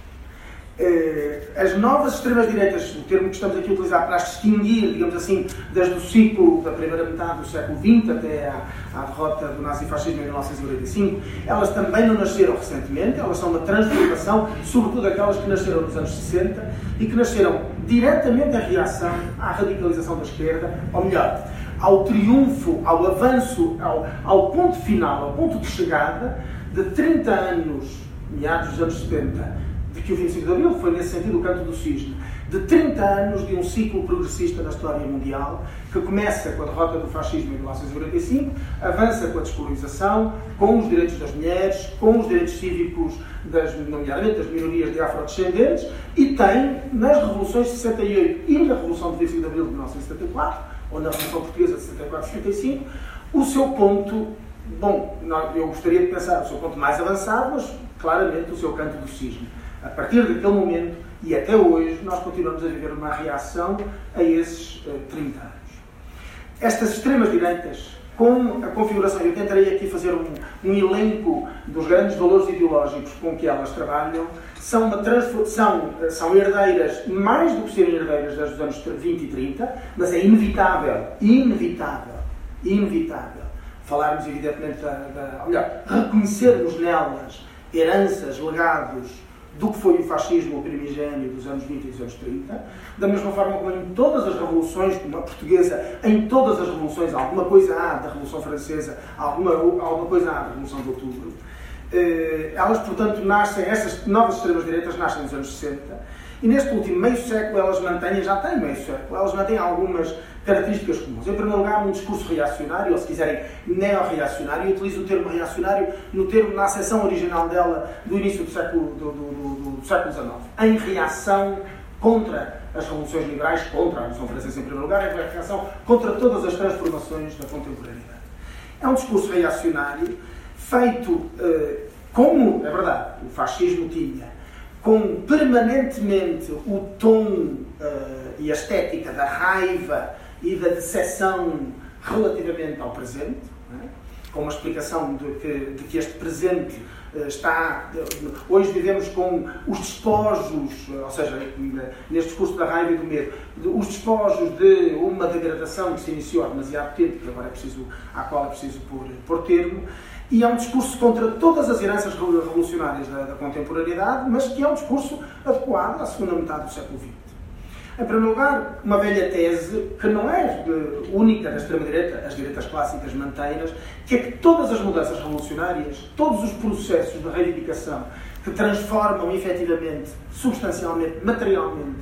Eh, as novas extremas-direitas, o termo que estamos aqui a utilizar para as distinguir, digamos assim, desde o ciclo da primeira metade do século XX até à, à derrota do nazifascismo em 1945, elas também não nasceram recentemente, elas são uma transformação, sobretudo aquelas que nasceram nos anos 60 e que nasceram diretamente em reação à radicalização da esquerda, ou melhor, ao triunfo, ao avanço, ao, ao ponto final, ao ponto de chegada de 30 anos, meados dos anos 70, que o 25 de Abril foi, nesse sentido, o canto do cisne, de 30 anos de um ciclo progressista na história mundial, que começa com a derrota do fascismo em 1945, avança com a descolonização, com os direitos das mulheres, com os direitos cívicos, das, nomeadamente das minorias de afrodescendentes, e tem, nas revoluções de 68 e na Revolução de 25 de Abril de 1974, ou na Revolução Portuguesa de 74 e 75, o seu ponto, bom, eu gostaria de pensar o seu ponto mais avançado, mas claramente o seu canto do cisne a partir daquele momento e até hoje, nós continuamos a viver uma reação a esses uh, eh, 30 anos. Estas extremas-direitas, com a configuração, eu tentarei aqui fazer um, um, elenco dos grandes valores ideológicos com que elas trabalham, são, uma são, eh, são herdeiras, mais do que serem herdeiras dos anos 20 e 30, mas é inevitável, inevitável, inevitável falarmos, evidentemente, da, da, melhor, reconhecermos nelas heranças, legados, do que foi o fascismo primigênio dos anos 20 e dos anos 30, da mesma forma como em todas as revoluções, como a portuguesa, em todas as revoluções, alguma coisa há da Revolução Francesa, alguma, alguma coisa há da Revolução de Outubro. Eh, elas, portanto, nascem, essas novas extremas-direitas nascem nos anos 60, e neste último meio século elas mantêm, já têm meio século, elas mantêm algumas características comuns. Em primeiro lugar, um discurso reacionário, ou se quiserem, neo-reacionário. Eu utilizo o termo reacionário no termo, na acessão original dela do início do século, do, do, do, do século XIX. Em reação contra as revoluções liberais, contra a Revolução Francesa em primeiro lugar, em reação contra todas as transformações da contemporaneidade. É um discurso reacionário feito, eh, como, é verdade, o fascismo tinha, com permanentemente o tom uh, e a estética da raiva e da decepção relativamente ao presente, é? com uma explicação de que, de que este presente uh, está. Hoje vivemos com os despojos, ou seja, neste discurso da raiva e do medo, os despojos de uma degradação que se iniciou há demasiado tempo, que agora é preciso, à qual é preciso pôr, pôr termo, e é um discurso contra todas as heranças revolucionárias da, da, contemporaneidade, mas que é um discurso adequado à segunda metade do século XX. Em primeiro lugar, uma velha tese que não é única da extrema-direita, as direitas clássicas mantêm-nas, que é que todas as mudanças revolucionárias, todos os processos de reivindicação que transformam efetivamente, substancialmente, materialmente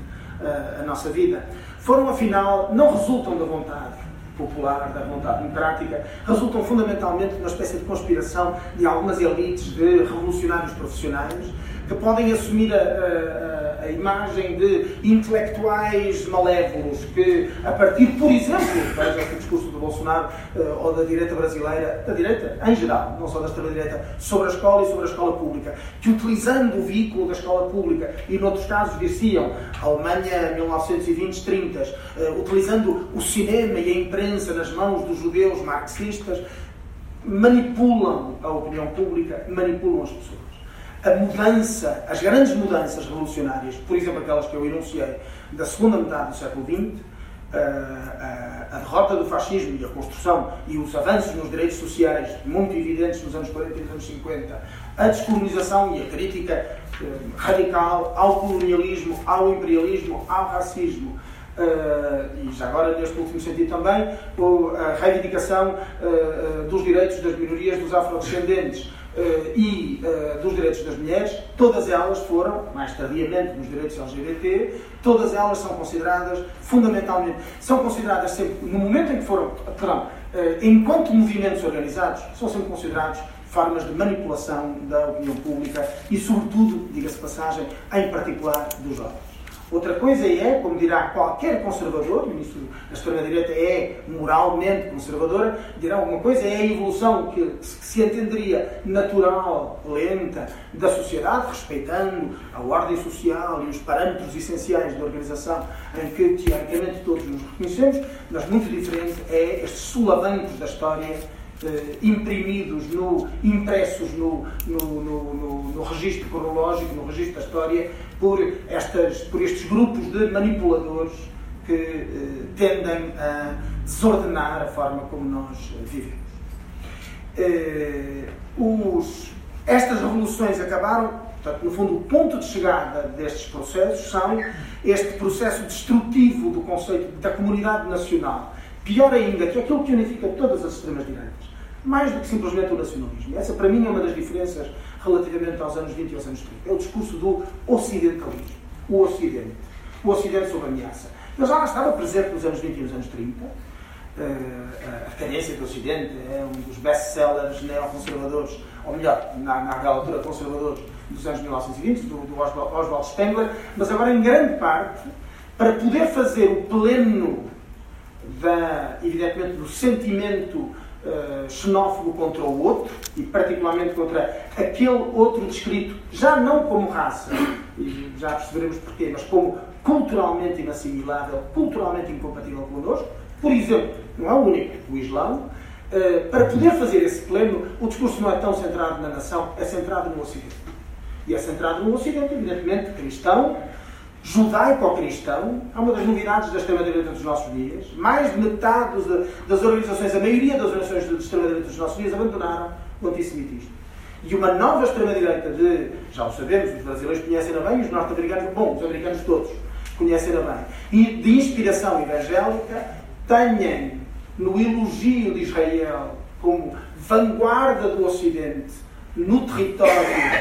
a nossa vida, foram afinal, não resultam da vontade popular, da vontade democrática, resultam fundamentalmente de uma espécie de conspiração de algumas elites de revolucionários profissionais que podem assumir a, a, a, imagem de intelectuais malévolos que, a partir, por exemplo, veja o discurso do Bolsonaro uh, ou da direita brasileira, da direita em geral, não só da extrema-direita, sobre a escola e sobre a escola pública, que utilizando o veículo da escola pública, e noutros casos diziam, Alemanha 1920-30, uh, utilizando o cinema e a imprensa nas mãos dos judeus marxistas, manipulam a opinião pública, manipulam as pessoas a mudança, as grandes mudanças revolucionárias, por exemplo, aquelas que eu enunciei da segunda metade do século XX, a, a, derrota do fascismo e a construção e os avanços nos direitos sociais muito evidentes nos anos 40 e nos anos 50, a descolonização e a crítica eh, radical ao colonialismo, ao imperialismo, ao racismo. Uh, e já agora, neste último sentido também, a reivindicação uh, dos direitos das minorias dos afrodescendentes, uh, e uh, dos direitos das mulheres, todas elas foram, mais tardiamente nos direitos LGBT, todas elas são consideradas fundamentalmente, são consideradas sempre, no momento em que foram, perdão, uh, enquanto movimentos organizados, são sempre considerados formas de manipulação da opinião pública e, sobretudo, diga-se passagem, em particular dos jovens. Outra coisa é, como dirá qualquer conservador, e isso a extrema-direita é moralmente conservadora, dirá uma coisa é a evolução que se entenderia natural, lenta, da sociedade, respeitando a ordem social e os parâmetros essenciais da organização em que, teoricamente, todos nos reconhecemos, mas muito diferente é estes solavancos da história eh, imprimidos, no, impressos no, no, no, no, registro cronológico, no registro da história, por, estas, por estes grupos de manipuladores que eh, tendem a desordenar a forma como nós vivemos. Eh, os, estas revoluções acabaram, no fundo, o ponto de chegada destes processos são este processo destrutivo do conceito da comunidade nacional. Pior ainda, que é aquilo que unifica todas as extremas-direitas mais do que simplesmente o nacionalismo. Essa, para mim, é uma das diferenças relativamente aos anos 20 e aos anos 30. É o discurso do ocidentalismo. O Ocidente. O Ocidente sob ameaça. Ele já estava presente nos anos 20 e nos anos 30. Uh, a Cadência do Ocidente é um dos best-sellers neoconservadores, ou melhor, na, naquela altura conservadores dos anos 1920, do, do Oswald Spengler, mas agora em grande parte para poder fazer o pleno da, evidentemente, do sentimento uh, xenófobo contra o outro, e particularmente contra aquele outro descrito, já não como raça, e já perceberemos porquê, mas como culturalmente inassimilável, culturalmente incompatível connosco. Por exemplo, não é o único, o Islão. Uh, para poder fazer esse pleno, o discurso não é tão centrado na nação, é centrado no Ocidente. E é centrado no Ocidente, evidentemente, cristão, judaico-cristão, é uma das novidades da extrema-direita dos nossos dias. Mais de metade das organizações, a maioria das organizações de extrema-direita dos nossos dias, abandonaram o antissemitismo. E uma nova extrema-direita de, já o sabemos, os brasileiros conhecem-na bem, os norte-americanos, bom, os americanos todos conhecem-na bem, e de inspiração evangélica, tenham no elogio de Israel como vanguarda do Ocidente no território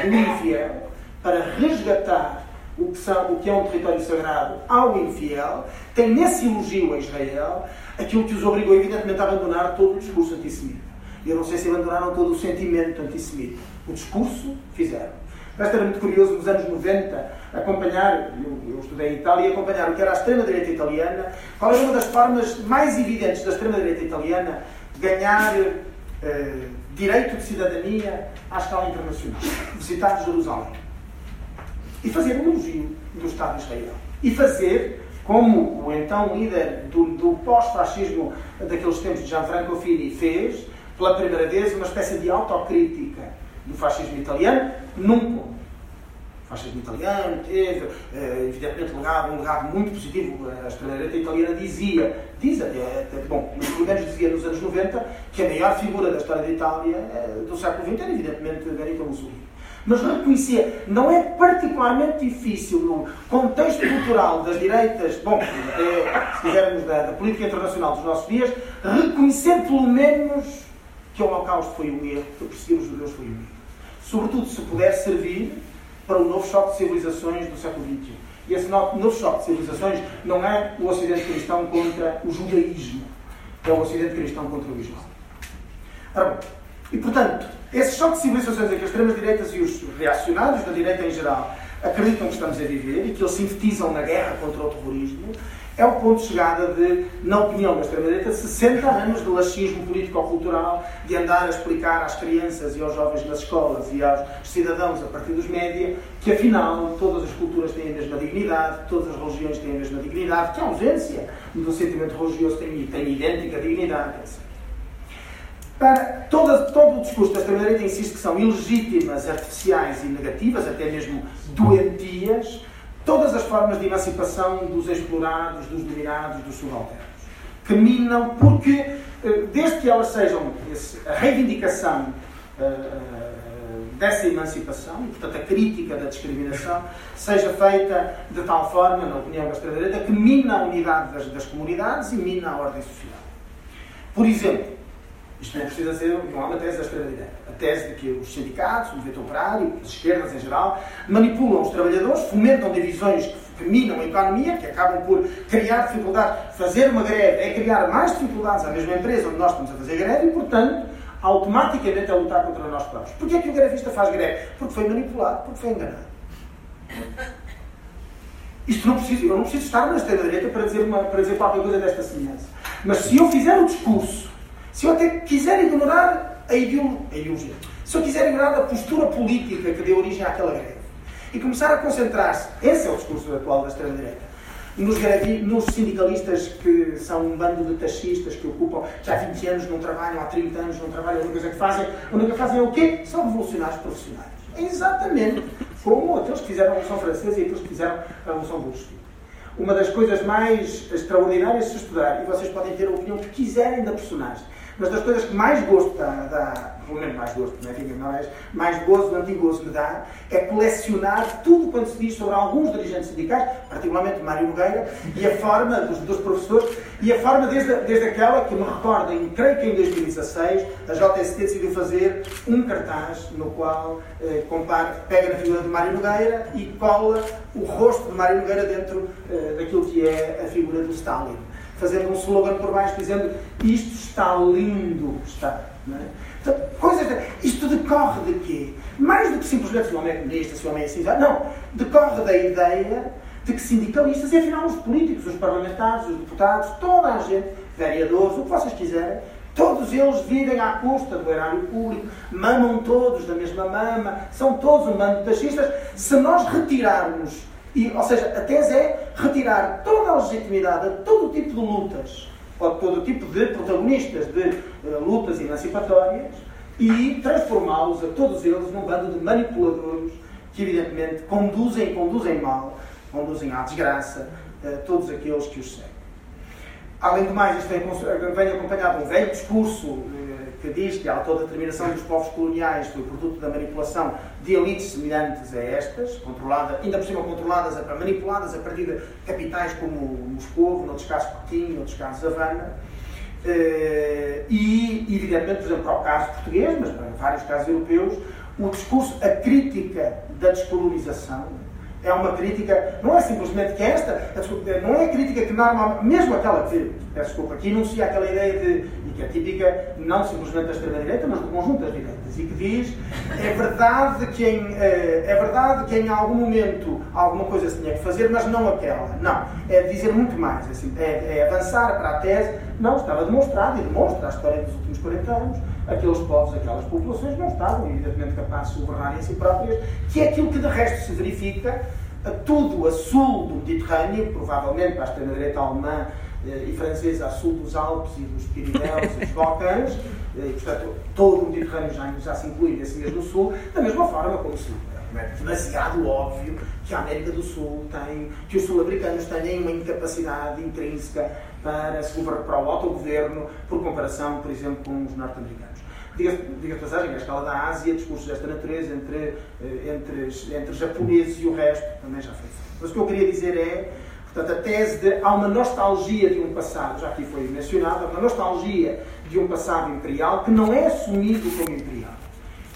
do infiel, para resgatar o que, são, o que é um território sagrado ao infiel, tem nesse elogio a Israel aquilo que os obrigou, evidentemente, a abandonar todo o discurso antissemita. Eu não sei se abandonaram todo o sentimento antissemita. O discurso fizeram. Mas era muito curioso, nos anos 90, acompanhar, eu, eu estudei em Itália, acompanhar o que era a extrema-direita italiana, qual era uma das formas mais evidentes da extrema-direita italiana ganhar eh, direito de cidadania à escala internacional. Visitar Jerusalém e fazer um elogio do Estado de Israel. E fazer, como o então líder do, do pós-fascismo daqueles tempos Gianfranco Fini fez, pela primeira vez, uma espécie de autocrítica do fascismo italiano, num ponto. O fascismo italiano teve, eh, evidentemente, legado, um legado muito positivo. A extrema-direita italiana dizia, diz até, bom, pelo menos dizia nos anos 90, que a maior figura da história da Itália eh, do século XX era, evidentemente, Benito Mussolini mas reconhecia, não é particularmente difícil no contexto cultural das direitas, bom, é, se quisermos da, da, política internacional dos nossos dias, reconhecer pelo menos que o Holocausto foi um erro, que perseguir os judeus foi um erro. Sobretudo se puder servir para o novo choque de civilizações do século XXI. E esse novo choque de civilizações não é o Ocidente cristão contra o judaísmo, é o Ocidente cristão contra o Islão. Ora bom, e portanto, esse choque de civilizações em que as extremas-direitas e os reacionários da direita em geral acreditam que estamos a viver e que eles sintetizam na guerra contra o terrorismo, é o ponto de chegada de, na opinião da extrema-direita, 60 anos de laxismo político-cultural, de andar a explicar às crianças e aos jovens nas escolas e aos cidadãos a partir dos média que, afinal, todas as culturas têm a mesma dignidade, todas as religiões têm a mesma dignidade, que a ausência do sentimento religioso tem, tem idêntica dignidade, etc para todo, o discurso da extrema-direita insiste que são ilegítimas, artificiais e negativas, até mesmo doentias, todas as formas de emancipação dos explorados, dos dominados, dos subalternos. Que minam porque, eh, desde que elas sejam a reivindicação eh, dessa emancipação, e portanto a crítica da discriminação, seja feita de tal forma, na opinião da extrema-direita, que mina a unidade das, das comunidades e mina a ordem social. Por exemplo, isto não precisa ser não é uma tese da extrema-direita. A tese de que os sindicatos, o movimento operário, as esquerdas em geral, manipulam os trabalhadores, fomentam divisões que minam a economia, que acabam por criar dificuldades. Fazer uma greve é criar mais dificuldades à mesma empresa onde nós estamos a fazer greve e, portanto, automaticamente é lutar contra nós próprios. Porquê é que o grevista faz greve? Porque foi manipulado, porque foi enganado. Isto não preciso, eu não preciso estar na extrema-direita para dizer, para dizer qualquer coisa desta semelhança. Mas se eu fizer o discurso se eu até quiser ignorar a ideologia, se eu quiser ignorar a postura política que deu origem àquela greve e começar a concentrar-se, esse é o discurso atual da extrema-direita, nos, nos, sindicalistas que são um bando de taxistas que ocupam já há 20 anos, não trabalham, há 30 anos não trabalham, a única coisa que fazem, a única que fazem é o quê? São revolucionários profissionais. É exatamente como aqueles que fizeram a Revolução Francesa e aqueles que fizeram a Revolução Bolchevique. Uma das coisas mais extraordinárias de se estudar, e vocês podem ter a opinião que quiserem da personagem, mas das coisas que mais gosto dá, dá pelo menos mais gosto, não é? Diga, não é? Mais gozo, antigozo me dá, é colecionar tudo quanto se diz sobre alguns dirigentes sindicais, particularmente Mário Nogueira, e a forma dos, dos professores, e a forma desde, desde aquela que me recordem, creio que em 2016, a JST decidiu fazer um cartaz no qual eh, compara, pega na figura de Mário Nogueira e cola o rosto de Mário Nogueira dentro eh, daquilo que é a figura do Stalin fazendo um slogan por baixo dizendo isto está lindo, está. Não é? então, coisas de, isto decorre de quê? Mais do que simplesmente se o homem é comunista, se o homem é assim, não. Decorre da ideia de que sindicalistas, e afinal os políticos, os parlamentares, os deputados, toda a gente, vereadores, o que vocês quiserem, todos eles vivem à custa do erário público, mamam todos da mesma mama, são todos um bando de taxistas. Se nós retirarmos e, ou seja, a tese é retirar toda a legitimidade a todo tipo de lutas, ou todo tipo de protagonistas de uh, lutas emancipatórias e transformá-los, a todos eles, num bando de manipuladores que, evidentemente, conduzem conduzem mal, conduzem à desgraça uh, todos aqueles que os seguem. Além do mais, isto vem, vem acompanhado de um velho discurso que diz que a autodeterminação dos povos coloniais foi produto da manipulação de elites semelhantes a estas, controlada, ainda por cima controladas, manipuladas a partir de capitais como Moscou, noutros casos Pequim, noutros casos Havana, eh, e, evidentemente, por exemplo, para o caso português, mas para vários casos europeus, o discurso, a crítica da descolonização, é uma crítica, não é simplesmente que esta, não é a crítica que normalmente, mesmo aquela que, peço desculpa, que enuncia aquela ideia de, que é típica não simplesmente da extrema-direita, mas do conjunto das direitas, e que diz é verdade que em, eh, é verdade que em algum momento alguma coisa se tinha que fazer, mas não aquela. Não, é dizer muito mais, é assim, é, é avançar para a tese, não, estava demonstrado e demonstra a história dos últimos 40 anos, aqueles povos, aquelas populações não estavam, evidentemente, capazes de governarem a si próprias, que é aquilo que de resto se verifica a tudo a sul do Mediterrâneo, provavelmente para a extrema-direita alemã e francesa a sul dos Alpes e dos Pirineus e dos Balcãs, eh, e, portanto, todo o Mediterrâneo já, já se inclui nesse mesmo sul, da mesma forma como se é demasiado óbvio que a América do Sul tem, que os sul-americanos têm uma incapacidade intrínseca para, se para o autogoverno, por comparação, por exemplo, com os norte-americanos. Diga a passagem, a escala da Ásia, discursos desta natureza entre, eh, entre, entre japoneses e o resto também já foi feito. Mas o que eu queria dizer é, portanto, a tese de há uma nostalgia de um passado, já aqui foi mencionado, há uma nostalgia de um passado imperial que não é assumido como imperial.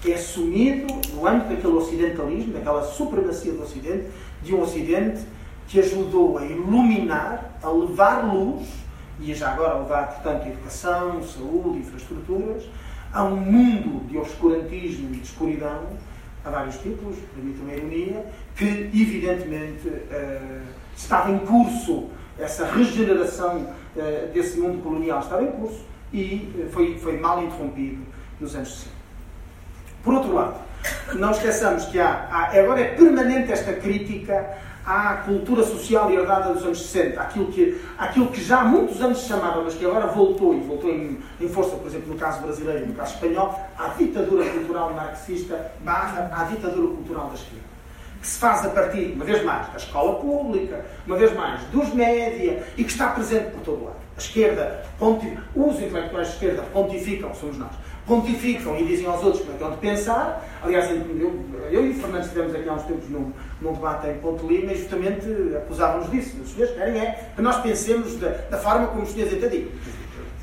É assumido no âmbito daquele ocidentalismo, daquela supremacia do Ocidente, de um Ocidente que ajudou a iluminar, a levar luz, e já agora a levar, portanto, educação, saúde, infraestruturas, a um mundo de obscurantismo e de escuridão, a vários títulos, permitam a ironia, que evidentemente uh, estava em curso, essa regeneração uh, desse mundo colonial estava em curso e uh, foi, foi mal interrompido nos anos 60. Por outro lado, não esqueçamos que há, há agora é permanente esta crítica à cultura social herdada dos anos 60, aquilo que, aquilo que já há muitos anos se chamava, mas que agora voltou, e voltou em, em força, por exemplo, no caso brasileiro e no caso espanhol, à ditadura cultural marxista barra à ditadura cultural da esquerda. Que se faz a partir, uma vez mais, da escola pública, uma vez mais, dos média e que está presente por todo lado. A esquerda, os intelectuais de esquerda pontificam, somos nós, pontificam e dizem aos outros como é que hão de pensar. Aliás, eu, eu e o Fernando estivemos aqui há uns tempos num, num debate em Ponte Lima e justamente acusávamos disso. Os senhores querem é que nós pensemos da, da forma como os senhores entendem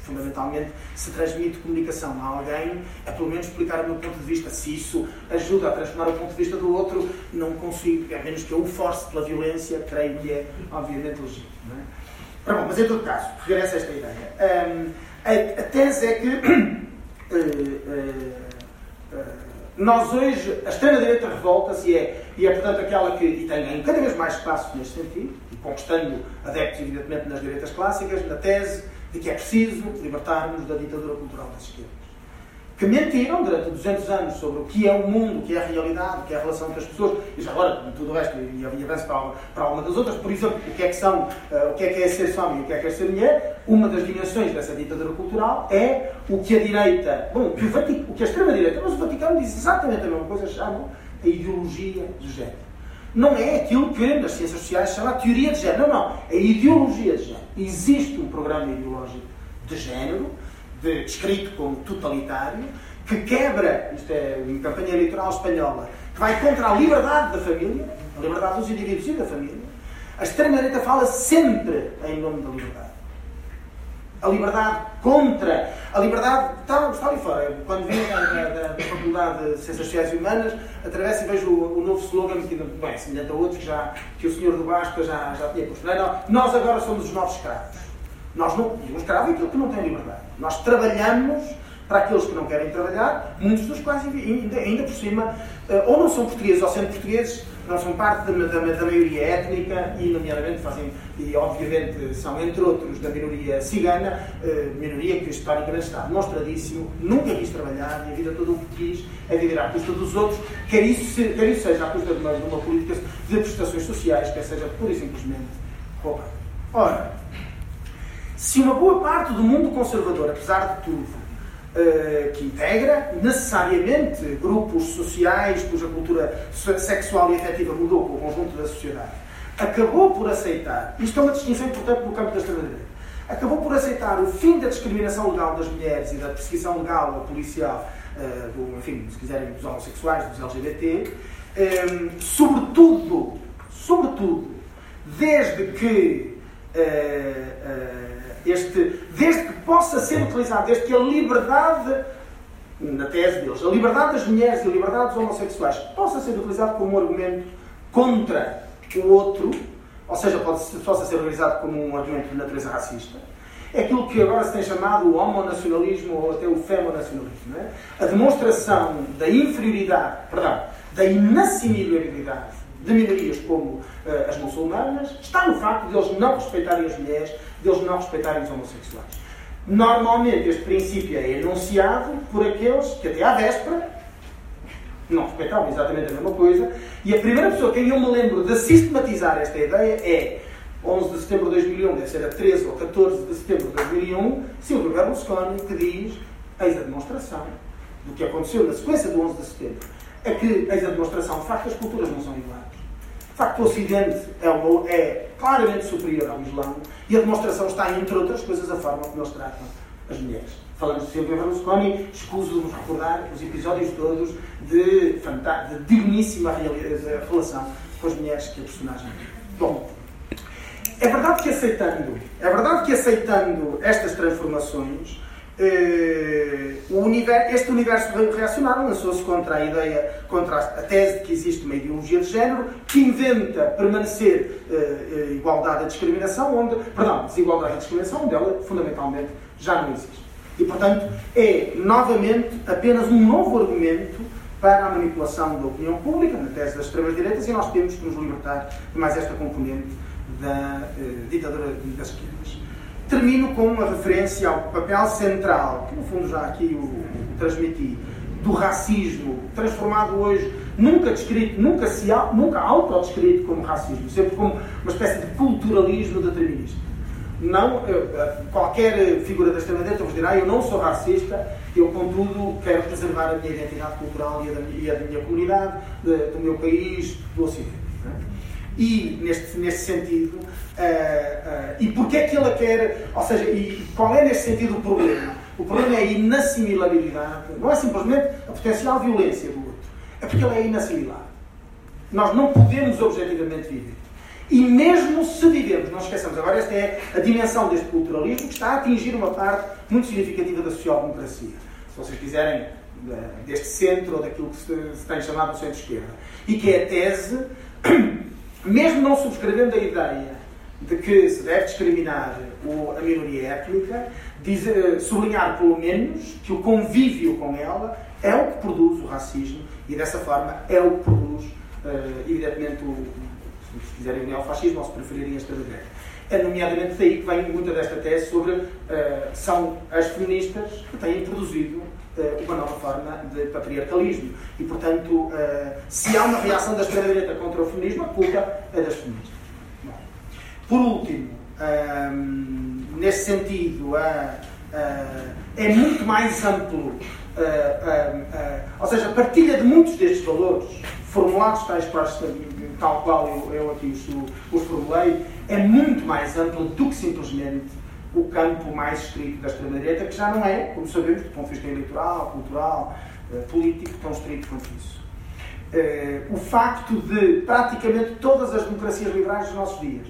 fundamentalmente, se transmite comunicação a alguém, é pelo menos explicar o meu ponto de vista. Se isso ajuda a transformar o ponto de vista do outro, não consigo, a menos que eu o force pela violência, creio que é, obviamente, legítimo. É? bom, mas em todo caso, regressa esta ideia. Um, a, a, tese é que uh, uh, uh, nós hoje, a extrema-direita revolta-se e é, e é, portanto, aquela que e tem cada vez mais espaço neste sentido, e conquistando adeptos, evidentemente, nas direitas clássicas, na tese de que é preciso libertar-nos da ditadura cultural das esquerdas. Que mentiram durante 200 anos sobre o que é o mundo, o que é a realidade, o que é a relação com as pessoas, e já agora, tudo o resto, e avanço para, para alguma das outras, por exemplo, o que é que são, uh, o que é que é ser homem e o que é que é ser mulher, uma das dimensões dessa ditadura cultural é o que a direita, bom, o que, o, que a extrema-direita, mas o Vaticano diz exatamente a mesma coisa, chamam a ideologia de género não é aquilo que nas ciências sociais chama teoria de género. Não, não. É ideologia de género. Existe um programa ideológico de género, de, descrito como totalitário, que quebra, isto é uma campanha eleitoral espanhola, que vai contra a liberdade da família, a liberdade dos indivíduos e da família. A extrema-direita fala sempre em nome da liberdade a liberdade contra, a liberdade está, está ali fora. Quando vim da, da, da, Faculdade de Ciências Sociais e Humanas, atravesso e vejo o, o novo slogan que, bem, semelhante a outro que, já, que o senhor do Basca já, já tinha não, nós agora somos os novos escravos. Nós não, o escravo é aquilo que não tem liberdade. Nós trabalhamos para aqueles que não querem trabalhar, muitos dos quais ainda, ainda por cima, eh, ou não são portugueses ou sendo portugueses, são parte da, da, da, maioria étnica e, nomeadamente, fazem, e obviamente são, entre outros, da minoria cigana, eh, minoria que historicamente está demonstradíssimo, nunca quis trabalhar e a vida toda o que quis é viver à custa dos outros, quer isso, quer isso seja à custa de uma, de uma política de prestações sociais, quer seja pura e simplesmente roubar. Ora, se uma boa parte do mundo conservador, apesar de tudo, eh, que integra necessariamente grupos sociais cuja cultura sexual e afetiva mudou com o conjunto da sociedade, acabou por aceitar, isto é uma distinção importante no campo da extrema-direita, acabou por aceitar o fim da discriminação legal das mulheres e da perseguição legal ou policial, uh, do, enfim, se quiserem, dos homossexuais, dos LGBT, ehm, sobretudo, sobretudo, desde que uh, este, desde que possa ser utilizado, desde que a liberdade, na tese deles, a liberdade das mulheres e a liberdade dos homossexuais possa ser utilizado como um argumento contra o outro, ou seja, pode, possa ser utilizado como um argumento de natureza racista, é aquilo que agora se tem chamado o homonacionalismo ou até o femonacionalismo. É? A demonstração da inferioridade, perdão, da inassimilabilidade de minorias como uh, as muçulmanas está no facto de eles não respeitarem as mulheres, de eles não respeitarem os homossexuais. Normalmente este princípio é enunciado por aqueles que até à véspera não respeitavam exatamente a mesma coisa, e a primeira pessoa que eu me lembro de sistematizar esta ideia é 11 de setembro de 2001, deve ser a 13 ou 14 de setembro de 2001, Silvio Berlusconi, que diz, eis a demonstração do que aconteceu na sequência do 11 de setembro, é que eis a demonstração, de facto, as culturas não são iguais. De facto, o Ocidente é, é claramente superior ao Islão e a demonstração está, entre outras coisas, a forma como eles tratam as mulheres. Falando de Silvio Berlusconi, escuso de nos recordar os episódios todos de, de digníssima relação com as mulheres que a personagem tem. Bom, é verdade que aceitando, é verdade que aceitando estas transformações, Uh, universo, este universo reacionário lançou-se contra a ideia, contra a tese de que existe uma ideologia de género que inventa permanecer uh, igualdade à discriminação, onde, perdão, desigualdade à discriminação, onde ela fundamentalmente já não existe. E, portanto, é novamente apenas um novo argumento para a manipulação da opinião pública, na tese das extremas-direitas, e nós temos que nos libertar de mais esta componente da ditadura das esquerdas. Termino com uma referência ao papel central, que no fundo já aqui o, transmiti, do racismo, transformado hoje, nunca descrito, nunca, se, nunca autodescrito como racismo, sempre como uma espécie de culturalismo determinista. Não, qualquer figura da extrema-direita vos dirá, eu não sou racista, eu, contudo, quero preservar a minha identidade cultural e a, da, e a da minha comunidade, de, do meu país, do Ocidente. E, neste, neste sentido, uh, uh, e porquê é que ele quer, ou seja, e qual é neste sentido o problema? O problema é a inassimilabilidade, não é simplesmente a potencial violência do outro, é porque ele é inassimilável. Nós não podemos objetivamente viver. E mesmo se vivemos, não esqueçamos, agora esta é a dimensão deste culturalismo que está a atingir uma parte muito significativa da social-democracia. Se vocês quiserem, deste centro ou daquilo que se tem chamado de centro-esquerda. E que é a tese, mesmo não subscrevendo a ideia de que se deve discriminar a minoria étnica, dizer, sublinhar pelo menos que o convívio com ela é o que produz o racismo e dessa forma é o que produz, uh, evidentemente, o, se quiserem o neofascismo ou se preferirem a extrema-direita. É nomeadamente daí que vem muita desta tese sobre uh, são as feministas que têm produzido uma nova forma de patriarcalismo. E, portanto, uh, se há uma reação da extrema-direita contra o feminismo, a culpa é das feministas. Bom, por último, um, nesse sentido, é muito mais amplo, ou seja, a partilha de muitos destes valores formulados tais para tal qual eu, eu aqui os, os formulei, é muito mais amplo do que simplesmente o campo mais estrito da extrema-direita, que já não é, como sabemos, do ponto de vista eleitoral, cultural, eh, político, tão estrito quanto isso. Eh, o facto de praticamente todas as democracias liberais dos nossos dias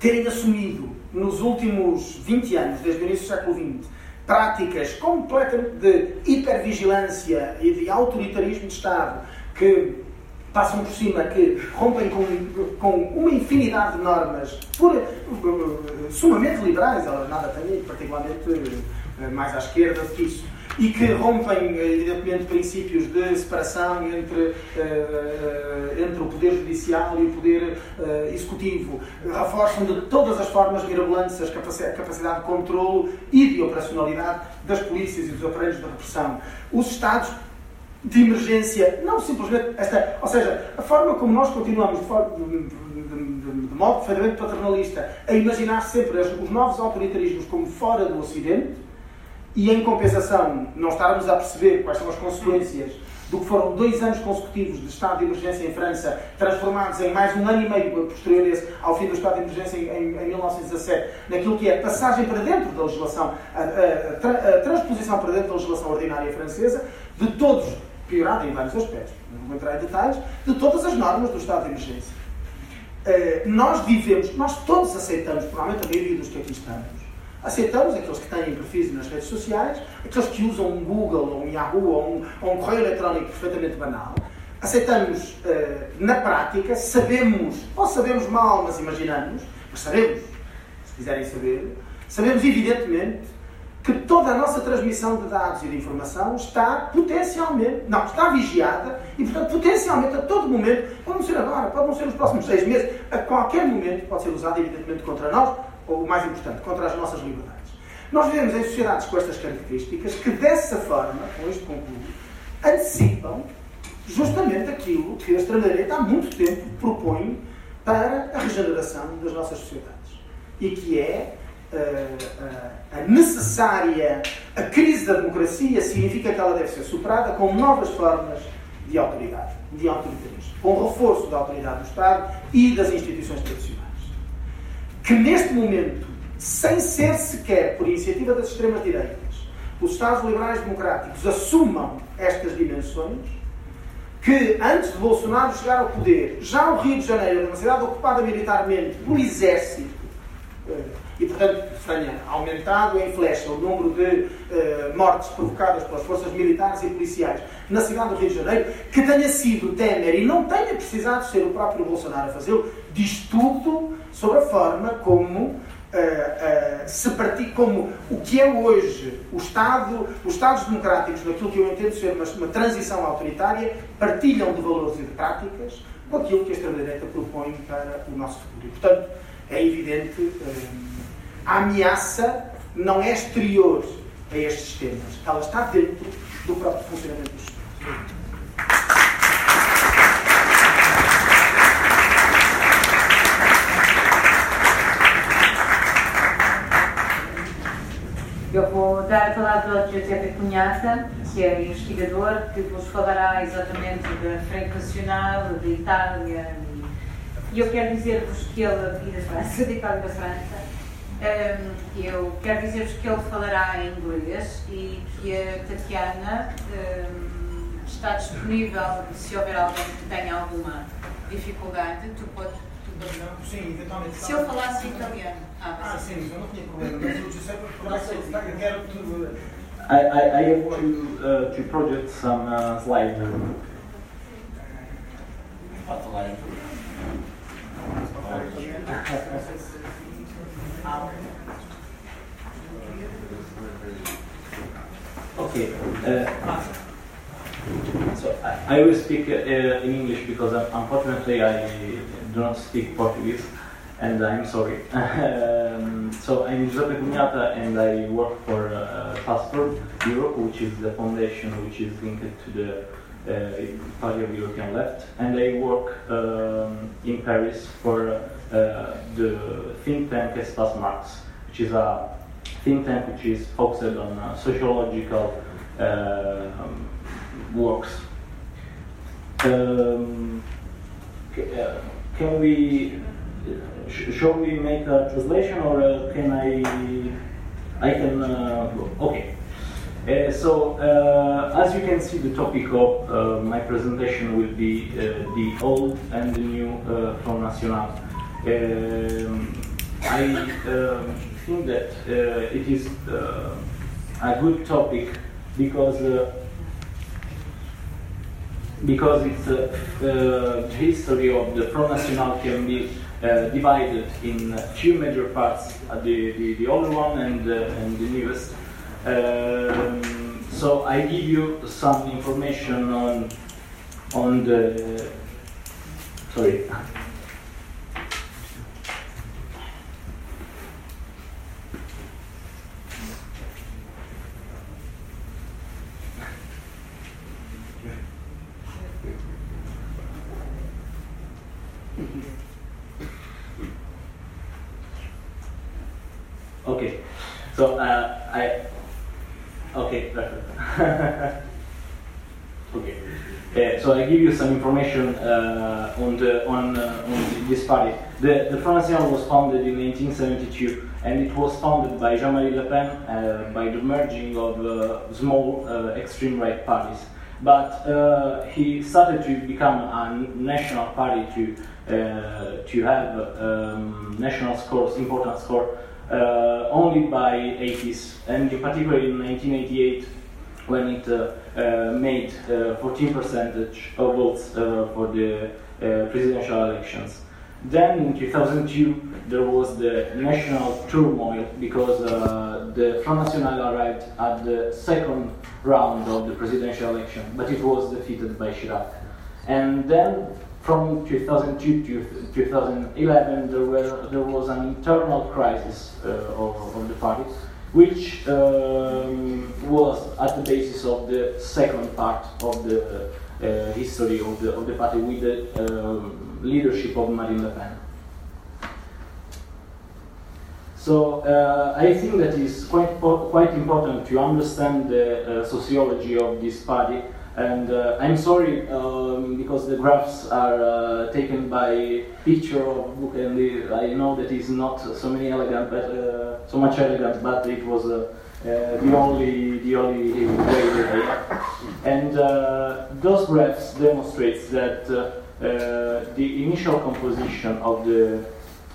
terem assumido nos últimos 20 anos, desde o início do século XX, práticas completamente de hipervigilância e de autoritarismo de Estado que passam por cima, que rompem com, com uma infinidade de normas por, uh, sumamente liberais, elas nada têm, particularmente uh, mais à esquerda do que isso, e que rompem, evidentemente, princípios de separação entre, uh, entre o Poder Judicial e o Poder Executivo, reforçam de todas as formas mirabolantes a capacidade de controle e de operacionalidade das polícias e dos aparelhos de repressão. Os Estados de emergência, não simplesmente esta, ou seja, a forma como nós continuamos de, forma, de, de, de modo perfeitamente paternalista a imaginar sempre os novos autoritarismos como fora do Ocidente e em compensação não estarmos a perceber quais são as consequências do que foram dois anos consecutivos de estado de emergência em França, transformados em mais um ano e meio posterior ao fim do estado de emergência em, em, em 1917, naquilo que é passagem para dentro da legislação, a, a, a transposição para dentro da legislação ordinária francesa, de todos piorada em vários aspectos, não vou entrar em detalhes, de todas as normas do estado de emergência. Uh, nós vivemos, nós todos aceitamos, provavelmente a maioria dos que aqui estamos, aceitamos aqueles que têm perfis nas redes sociais, aqueles que usam um Google ou um Yahoo ou um, ou um correio eletrónico perfeitamente banal. Aceitamos uh, na prática, sabemos, ou sabemos mal, mas imaginamos, mas sabemos, se quiserem saber, sabemos evidentemente que toda a nossa transmissão de dados e de informação está potencialmente, não, está vigiada e, portanto, potencialmente a todo momento, pode não ser agora, pode não ser nos próximos seis meses, a qualquer momento pode ser usada, evidentemente, contra nós, ou o mais importante, contra as nossas liberdades. Nós vivemos em sociedades com estas características que, dessa forma, com isto concluo, antecipam justamente aquilo que a extrema-direita há muito tempo propõe para a regeneração das nossas sociedades. E que é a necessária a crise da democracia significa que ela deve ser superada com novas formas de autoridade, de autoritarismo, com reforço da autoridade do Estado e das instituições tradicionais. Que neste momento, sem ser sequer por iniciativa das extremas-direitas, os Estados liberais democráticos assumam estas dimensões, que antes de Bolsonaro chegar ao poder, já o Rio de Janeiro era uma cidade ocupada militarmente pelo exército eh, e, portanto, tenha aumentado em flecha o número de uh, mortes provocadas pelas forças militares e policiais na cidade do Rio de Janeiro, que tenha sido Temer e não tenha precisado ser o próprio Bolsonaro a fazê-lo, diz tudo sobre a forma como Uh, uh, se partir como o que é hoje o Estado, os Estados democráticos, naquilo que eu entendo ser uma, uma transição autoritária, partilham de valores e de práticas com aquilo que a extrema-direita propõe para o nosso futuro. E, portanto, é evidente. Uh, a ameaça não é exterior a estes temas, ela está dentro do próprio funcionamento do Estado. dar a palavra ao Giuseppe Cunhata, que é investigador, que vos falará exatamente da Frente Nacional, da Itália. E eu quero dizer-vos que ele, e da França, *laughs* da Itália da França, um, eu quero dizer-vos que ele falará em inglês e que a Tatiana um, está disponível, se houver alguém que tenha alguma dificuldade, tu podes Sim, eventualmente. Se eu falasse italiano. Ah, I, I, I have to, uh, to project some uh, slides. okay. Uh, so I, I will speak uh, in English because unfortunately I do not speak Portuguese, and I'm sorry. *laughs* um, so I'm Giuseppe Cunhata, and I work for uh, Passport Europe, which is the foundation which is linked to the uh, Party of European Left, and I work um, in Paris for uh, the think tank Espace Marx, which is a think tank which is focused on uh, sociological uh, um, works. Uh, can we shall we make a translation or uh, can I I can uh, okay. Uh, so uh, as you can see the topic of uh, my presentation will be the old and the new Front National. Um, I um, think that it is a good topic because because it's uh, uh, the history of the Front National can be uh, divided in two major parts, the, the, the older one and, and the newest. Um, so I give you some information on on the sorry Okay, so uh, I okay okay. Uh, so I give you some information uh, on the on, uh, on this party. The the National was founded in 1972, and it was founded by Jean-Marie Le Pen uh, by the merging of uh, small extreme right parties. But he started to become a national party to to have um, national scores, important score uh, only by 80s, and in particular in 1988 when it uh, uh, made 14 percentage of votes for the presidential elections. Then in 2002 there was the national turmoil because uh, the Front National arrived at the second round of the presidential election, but it was defeated by Chirac. And then from 2002 to 2011, there, were, there was an internal crisis uh, of, of, the party, which um, was at the basis of the second part of the uh, history of the, of the party with the um, leadership of Marine Le Pen. So uh, I think that is quite, quite important to understand the uh, sociology of this party and uh, I'm sorry um, because the graphs are uh, taken by picture of book, and I know that is not so many elegant, but uh, so much elegant, but it was uh, uh, the only the only way that I. And uh, those graphs demonstrates that the initial composition of the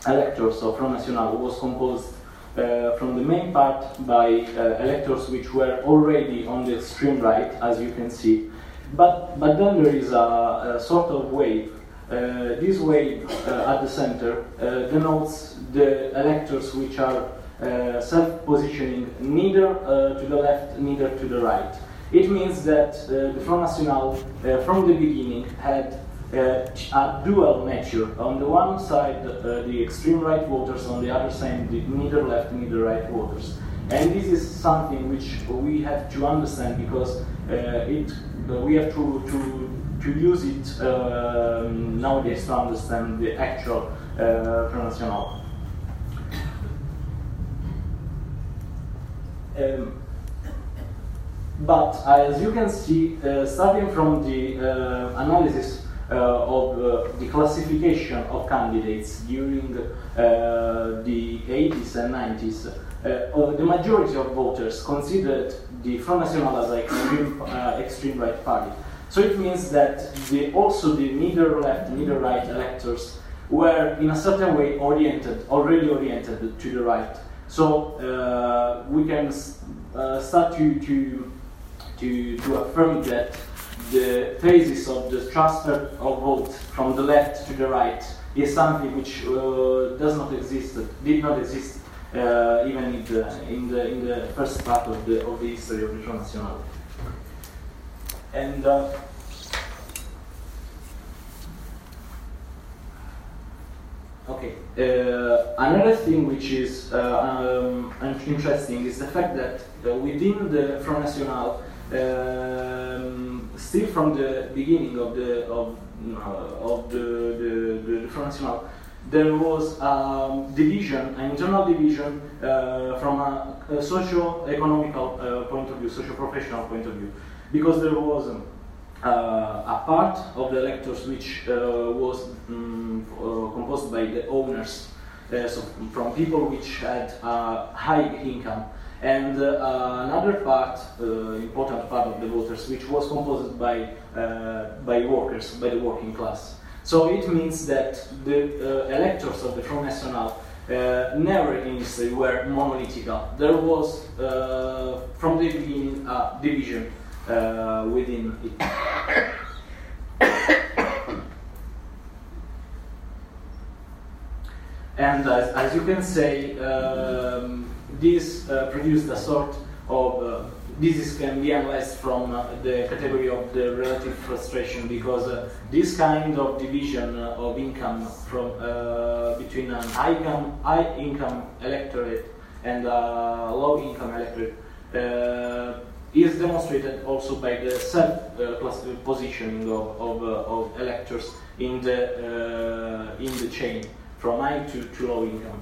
electors of Front National was composed uh, from the main part by uh, electors which were already on the extreme right, as you can see. But, but then there is a, a sort of wave. Uh, this wave uh, at the center uh, denotes the electors which are uh, self-positioning neither to the left, neither to the right. It means that the Front National, from the beginning, had uh, a dual nature. On the one side, uh, the extreme right voters, on the other side, the neither left, neither right voters. And this is something which we have to understand because uh, it, we have to, to, to use it um, nowadays to understand the actual Front National. Um, But as you can see, uh, starting from the uh, analysis uh, of uh, the classification of candidates during uh, the 80s and 90s, uh, the majority of voters considered the Front National as an extreme, extreme right party. So it means that the, also the neither left, neither right electors were in a certain way oriented, already oriented to the right. So uh, we can uh, start to, to, to, to affirm that the phases of the transfer of vote from the left to the right is something which uh, does not exist, did not exist uh, even in the, in, the, in the first part of the, of the history of the Front National. And uh, Okay. Uh, another thing which is uh, um, interesting is the fact that uh, within the Front National, um, still from the beginning of the of, uh, of the, the, the Front National, there was a um, division, an internal division uh, from a, a socio-economical uh, point of view, socio-professional point of view, because there was um, uh, a part of the electors which uh, was um, composed by the owners, so from people which had high income, and uh, another part, uh, important part of the voters, which was composed by uh, by workers, by the working class. So it means that the electors of the Front National never in history were monolithical. There was, from the beginning, a division uh, within it. and as, as, you can say, um, this uh, produced a sort of uh, this can be analyzed from uh, the category of the relative frustration because uh, this kind of division uh, of income from uh, between an high income, high income electorate and a low income electorate is demonstrated also by the self-positioning uh, of, of, uh, of, electors in the, uh, in the chain from high to, to low income.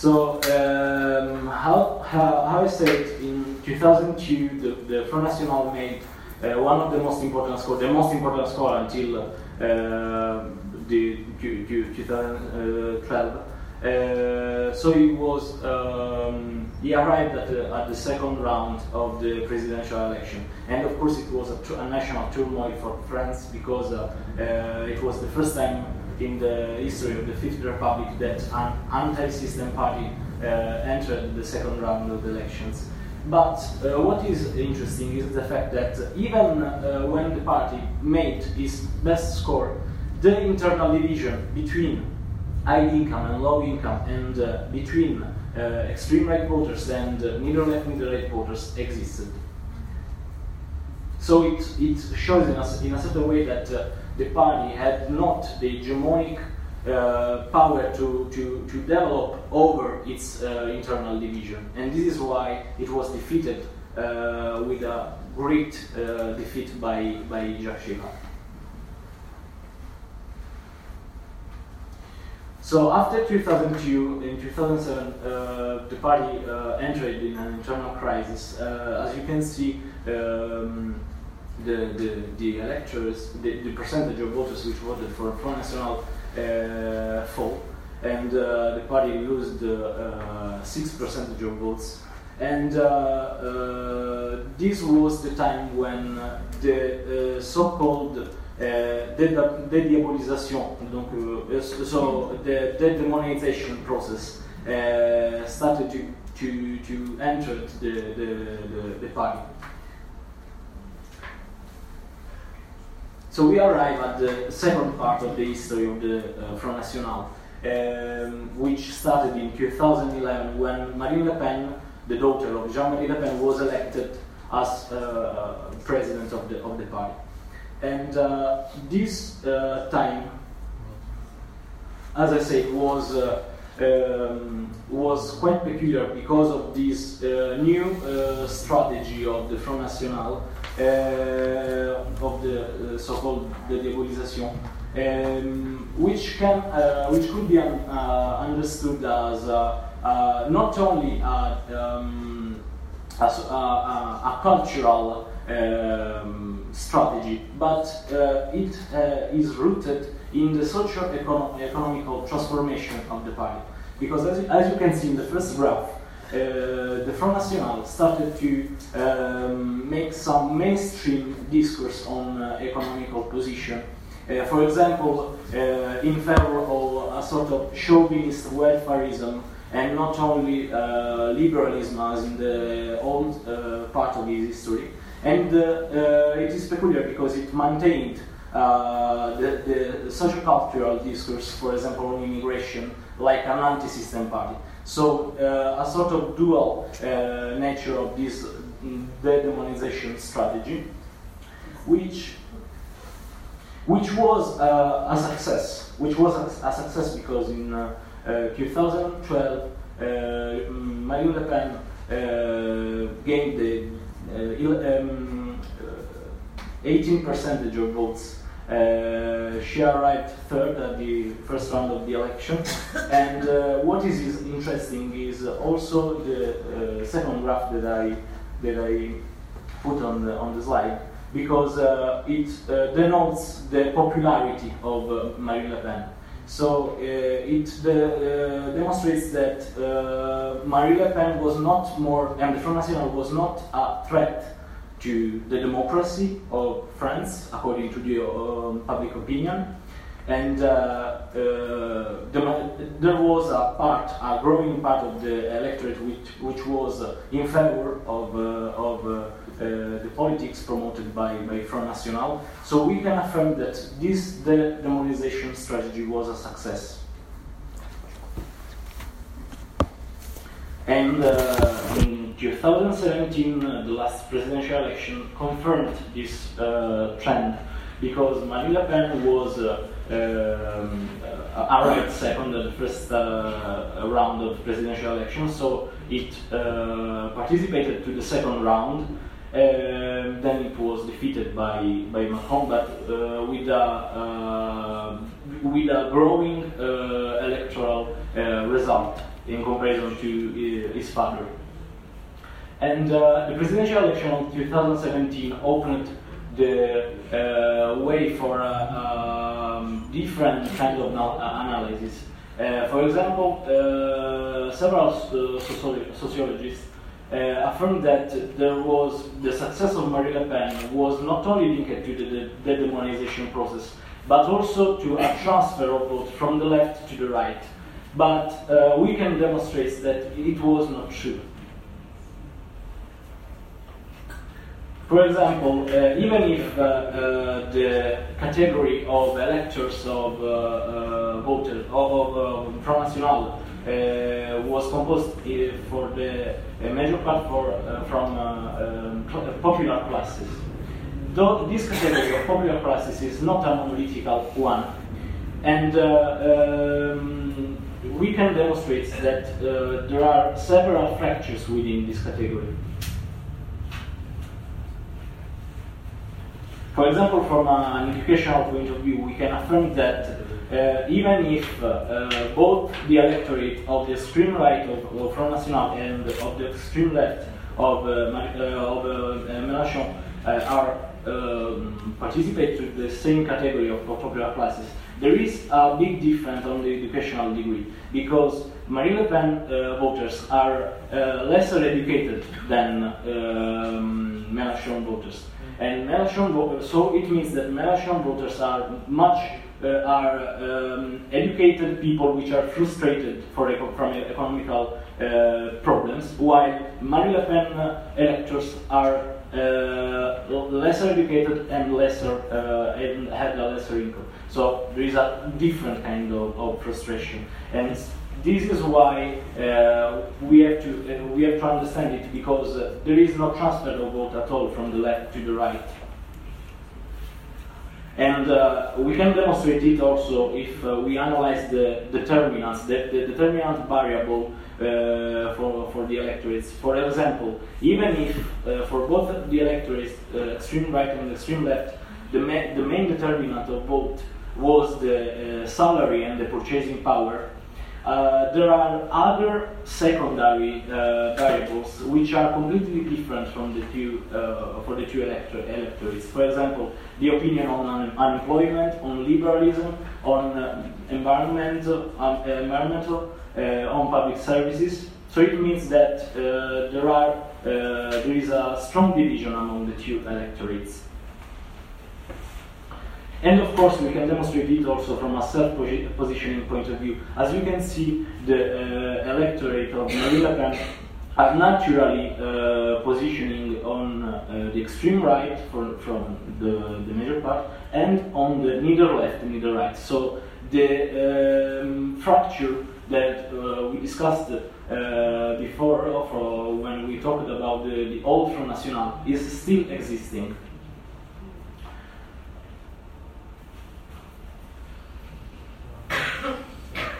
So um, how, how, I said in 2002 the, the Front National made uh, one of the most important score, the most important score until uh, the 2012. Uh, so he was um, he arrived at the, at the second round of the presidential election, and of course it was a, a national turmoil for France because uh, uh, it was the first time in the history of the Fifth Republic that an anti-system party uh, entered the second round of the elections. But uh, what is interesting is the fact that even uh, when the party made its best score, the internal division between high income and low income and uh, between uh, extreme right voters and uh, neither left neither right voters existed. So it, it shows in a, in a certain way that the party had not the hegemonic uh, power to, to, to develop over its uh, internal division. And this is why it was defeated with a great defeat by, by Chirac. So after 2002, in 2007, uh, the party uh, entered in an internal crisis. Uh, as you can see, um, the, the, the electors, the, the, percentage of voters which voted for Front National uh, fall, and uh, the party lost uh, six percentage of votes. And this was the time when the so-called uh, donc uh, so the de-demonization process uh, started to, to, to enter the, the, the, the party. So we arrive at the second part of the history of the uh, Front National, um, which started in 2011 when Marine Le Pen, the daughter of Jean-Marie Le Pen, was elected as uh, president of the, of the party. And uh, this uh, time, as I said, was uh, um, was quite peculiar because of this uh, new strategy of the Front National of the so-called the diabolisation, um, which can uh, which could be un, uh, understood as uh, uh, not only um, as a, a cultural um, strategy, but it is rooted in the socio-economical transformation of the party. Because as, as you can see in the first graph, uh, the Front National started to um, make some mainstream discourse on uh, economical position. Uh, for example, uh, in favor of a sort of chauvinist welfareism and not only uh, liberalism as in the old uh, part of his history. And it is peculiar because it maintained the, the social cultural discourse, for example, on immigration, like an anti-system party. So uh, a sort of dual uh, nature of this mm, de-demonization strategy, which which was uh, a success. Which was a, success because in 2012, Marine Le Pen gained the um, 18 percentage of votes uh, she arrived third at the first round of the election. *laughs* and uh, what is interesting is also the uh, second graph that I that I put on the, on the slide because uh, it uh, denotes the popularity of uh, Marine Le Pen. So it demonstrates that Marine Le Pen was not more, and the Front National was not a threat to the democracy of France, according to the um, public opinion. And uh, uh, there was a part, a growing part of the electorate which, which was uh, in favor of, uh, of uh, the politics promoted by, by Front National. So we can affirm that this de demonization strategy was a success. And 2017, uh, the last presidential election, confirmed this uh, trend because Marine Le Pen was uh, um, arrived second at the first round of presidential election, so it participated to the second round. Uh, then it was defeated by, by Macron, but uh, with, a, uh, with a growing electoral result in comparison to his father. And uh, the presidential election of 2017 opened the uh, way for a um, different kind of analysis. Uh, for example, uh, several uh, sociologists uh, affirmed that there was the success of Marine Le Pen was not only linked to the, the demonization process, but also to a transfer of vote from the left to the right. But we can demonstrate that it was not true. For example, uh, even if uh, uh, the category of electors of voters of, of Front National was composed for the major part for, from um, popular classes, though this category of popular classes is not a monolithical one, and uh, um, we can demonstrate that uh, there are several fractures within this category. For example, from an educational point of view, we can affirm that uh, even if uh, uh, both the electorate of the extreme right of, of Front National and of the extreme left of, uh, uh, uh, Mélenchon are um, participate to the same category of, of popular classes, there is a big difference on the educational degree because Marine Le Pen voters are lesser educated than um, Mélenchon voters. And voters, so it means that Mélenchon voters are much uh, are um, educated people which are frustrated for from economical uh, problems, while Marine Le Pen uh, electors are uh, lesser educated and lesser uh, and have a lesser income. So there is a different kind of, of frustration, and this is why uh, we have to uh, we have to understand it because uh, there is no transfer of vote at all from the left to the right. And uh, we can demonstrate it also if uh, we analyze the determinants, the, the determinant variable uh, for, for the electorates. For example, even if for both the electorates, extreme right and extreme left, the, ma the main determinant of vote was the salary and the purchasing power, uh, there are other secondary uh, variables which are completely different from the two uh, for the two elector- electorates. For example, the opinion on un- unemployment, on liberalism, on environmental, um, environmental, uh, on public services. So it means that uh, there are there is a strong division among the two electorates. And of course, we can demonstrate it also from a self-positioning point of view. As you can see, the uh, electorate of Pen are naturally uh, positioning on uh, the extreme right for, from the, the major part and on the neither left, neither right. So the um, fracture that uh, we discussed uh, before uh, when we talked about the, the old Front National is still existing.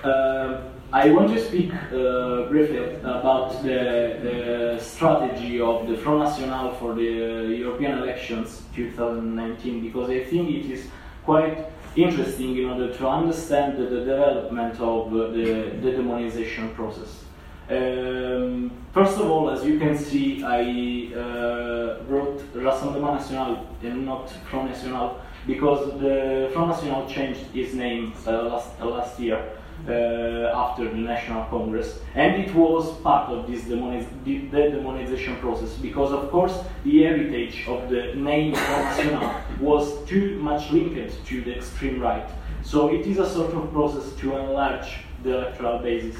Uh, I want to speak uh, briefly about the, the, strategy of the Front National for the European elections 2019 because I think it is quite interesting in order to understand the, the development of uh, the, the demonization process. Um, first of all, as you can see, I uh, wrote Rassemblement National and not Front National because the Front National changed its name uh, last, last year uh, after the National Congress, and it was part of this demoniz the demonization process because, of course, the heritage of the name National was too much linked to the extreme right. So it is a sort of process to enlarge the electoral basis.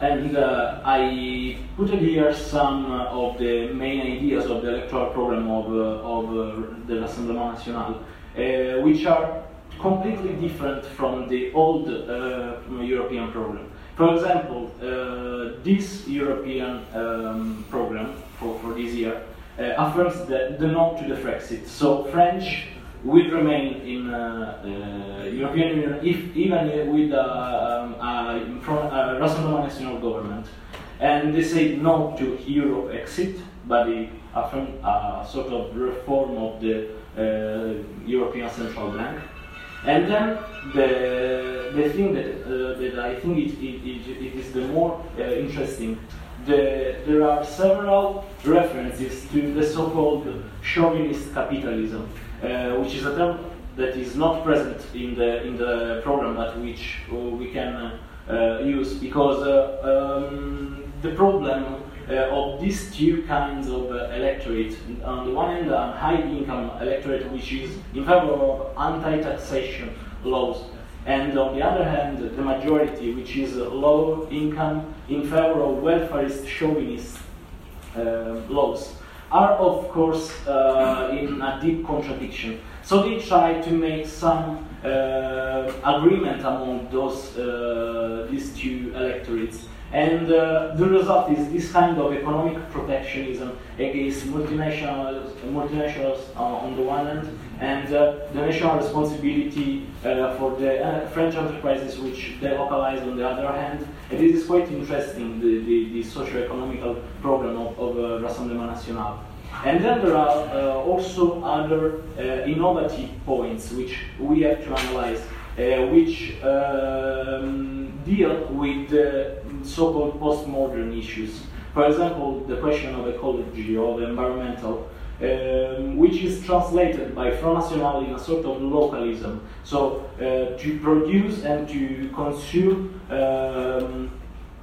And uh, I put here some uh, of the main ideas of the electoral program of, uh, of uh, the Rassemblement National, uh, which are completely different from the old uh, European program. For example, this European um, program for, for this year affirms the, the no to the Frexit. So French will remain in uh, uh, European Union if, even with uh, um, a Rassemblement National government. And they say no to Euro exit, but they affirm a sort of reform of the European Central Bank. And then the, the thing that, uh, that I think it, it, it, it is the more uh, interesting, the, there are several references to the so-called chauvinist capitalism, uh, which is a term that is not present in the, in the program, but which uh, we can uh, use because uh, um, the problem of these two kinds of uh, electorate. On the one hand, a high income electorate which is in favor of anti taxation laws, and on the other hand, the majority which is low income in favor of welfarist chauvinist uh, laws are of course uh, in a deep contradiction. So they try to make some uh, agreement among those uh, these two electorates and uh, the result is this kind of economic protectionism against multinationals, multinationals uh, on the one hand, and uh, the national responsibility uh, for the uh, French enterprises which they localize on the other hand. And this is quite interesting, the, the, the socio-economical program of, of uh, Rassemblement National. And then there are also other innovative points which we have to analyze, which um, deal with so-called postmodern issues. For example, the question of ecology or the environmental, um, which is translated by Front National in a sort of localism. So uh, to produce and to consume um,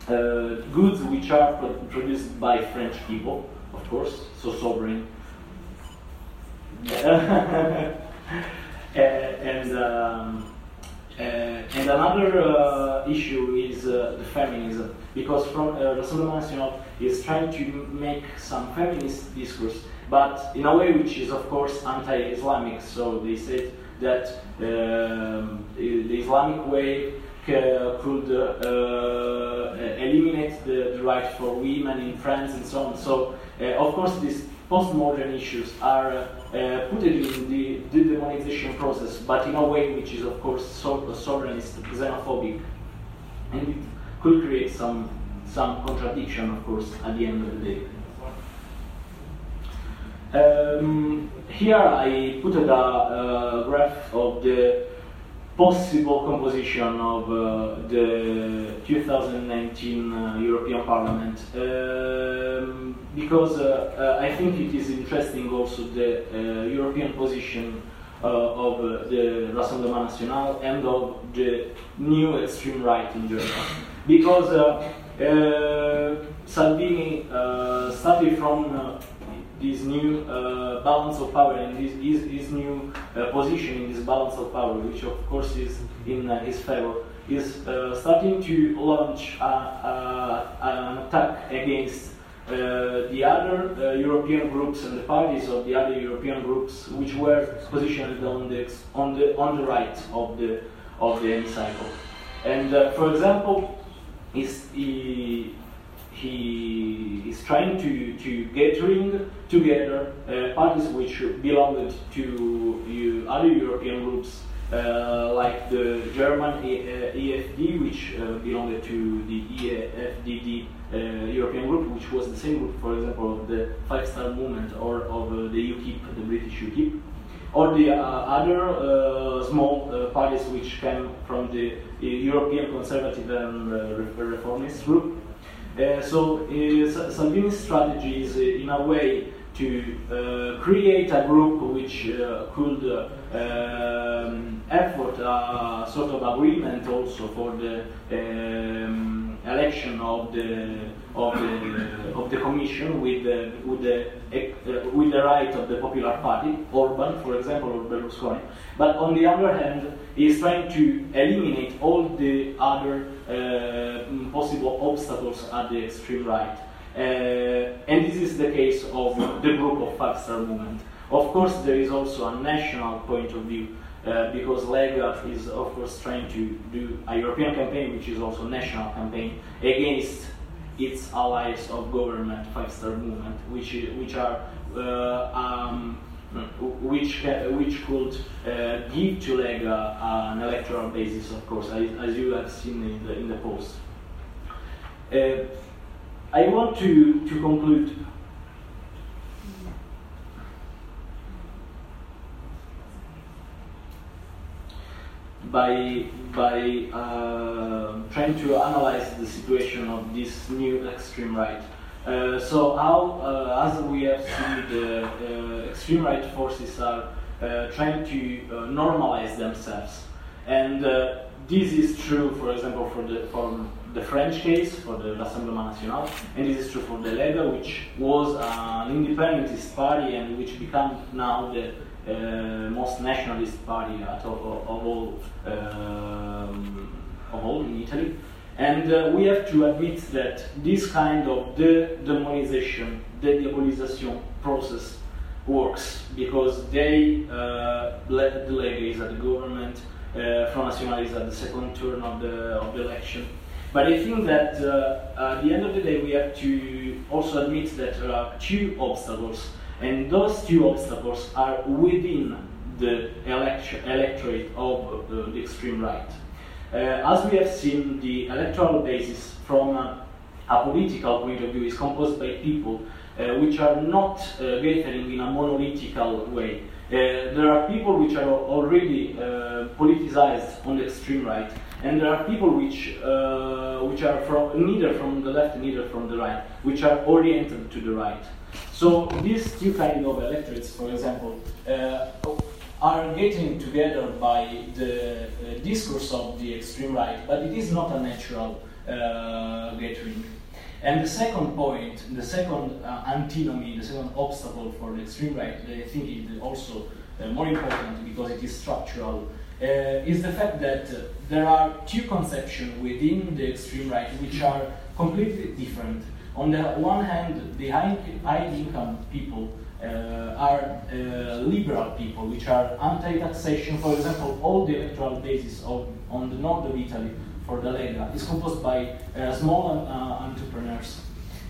uh, goods which are pro produced by French people, of course, so sovereign. *laughs* and um, and another uh, issue is uh, the feminism, because from uh, Rassemblement is trying to make some feminist discourse, but in a way which is of course anti-Islamic. So they said that um, the Islamic way could uh, eliminate the, the, right for women in France and so on. So uh, of course these postmodern issues are uh, put in the, the demonization process, but in a way which is, of course, so, sovereignist, xenophobic, and it could create some some contradiction, of course, at the end of the day. Um, here I put a, a graph of the possible composition of uh, the 2019 uh, European Parliament. Um, because uh, uh, I think it is interesting also the uh, European position uh, of the Rassemblement National and of the new extreme right in Germany. Because Salvini started from this new uh, balance of power and this, his, his new uh, position in this balance of power, which of course is in uh, his favor, is uh, starting to launch an attack against uh, the other uh, European groups and the parties of the other European groups, which were positioned on the on the on the right of the of the hemicycle. And for example, is he he is trying to, to gathering together uh, parties which belonged to uh, other European groups uh, like the German EFD, uh, which uh, belonged to the EFDD uh, European group, which was the same group, for example, of the Five Star Movement or of the UKIP, the British UKIP, or the other small parties which came from the European Conservative and Reformist group. Uh, so uh, Salvini's strategy is, uh, in a way, to uh, create a group which uh, could uh, um, effort a sort of agreement also for the um, election of the of the of the commission with the with the with the right of the Popular Party, Orban, for example, or Berlusconi. But on the other hand, he is trying to eliminate all the other uh, possible obstacles at the extreme right. Uh, and this is the case of the group of Five Star Movement. Of course, there is also a national point of view. Uh, because Lega is of course trying to do a European campaign, which is also a national campaign against its allies of government, Five Star Movement, which which are uh, um, which which could uh, give to Lega an electoral basis, of course, as, you have seen in the in the post. Uh, I want to to conclude. By by uh, trying to analyze the situation of this new extreme right uh, so how, uh, as we have seen, the uh, extreme right forces are trying to normalize themselves, and this is true, for example, for the for the French case for the Rassemblement National, and this is true for the Lega, which was an independentist party and which became now the uh, most nationalist party of, of all um, of all in Italy. And uh, we have to admit that this kind of the demonization, the diabolization process works because they uh, let the Lega at the government, uh, Front National is at the second turn of the, of the election. But I think that uh, at the end of the day, we have to also admit that there are two obstacles, and those two obstacles are within the electorate of the extreme right. Uh, as we have seen, the electoral basis from a political point of view is composed by people uh, which are not uh, gathering in a monolithical way. Uh, there are people which are already uh, politicized on the extreme right, and there are people which uh, which are from neither from the left neither from the right, which are oriented to the right. So these two kind of electorates, for example, are getting together by the uh, discourse of the extreme right, but it is not a natural uh, gathering. And the second point, the second uh, antinomy, the second obstacle for the extreme right, I think is also more important because it is structural, uh, is the fact that uh, there are two conceptions within the extreme right which are completely different. On the one hand, the high, high income people are uh, liberal people, which are anti-taxation. For example, all the electoral basis of, on the north of Italy for the Lega is composed by uh, small entrepreneurs.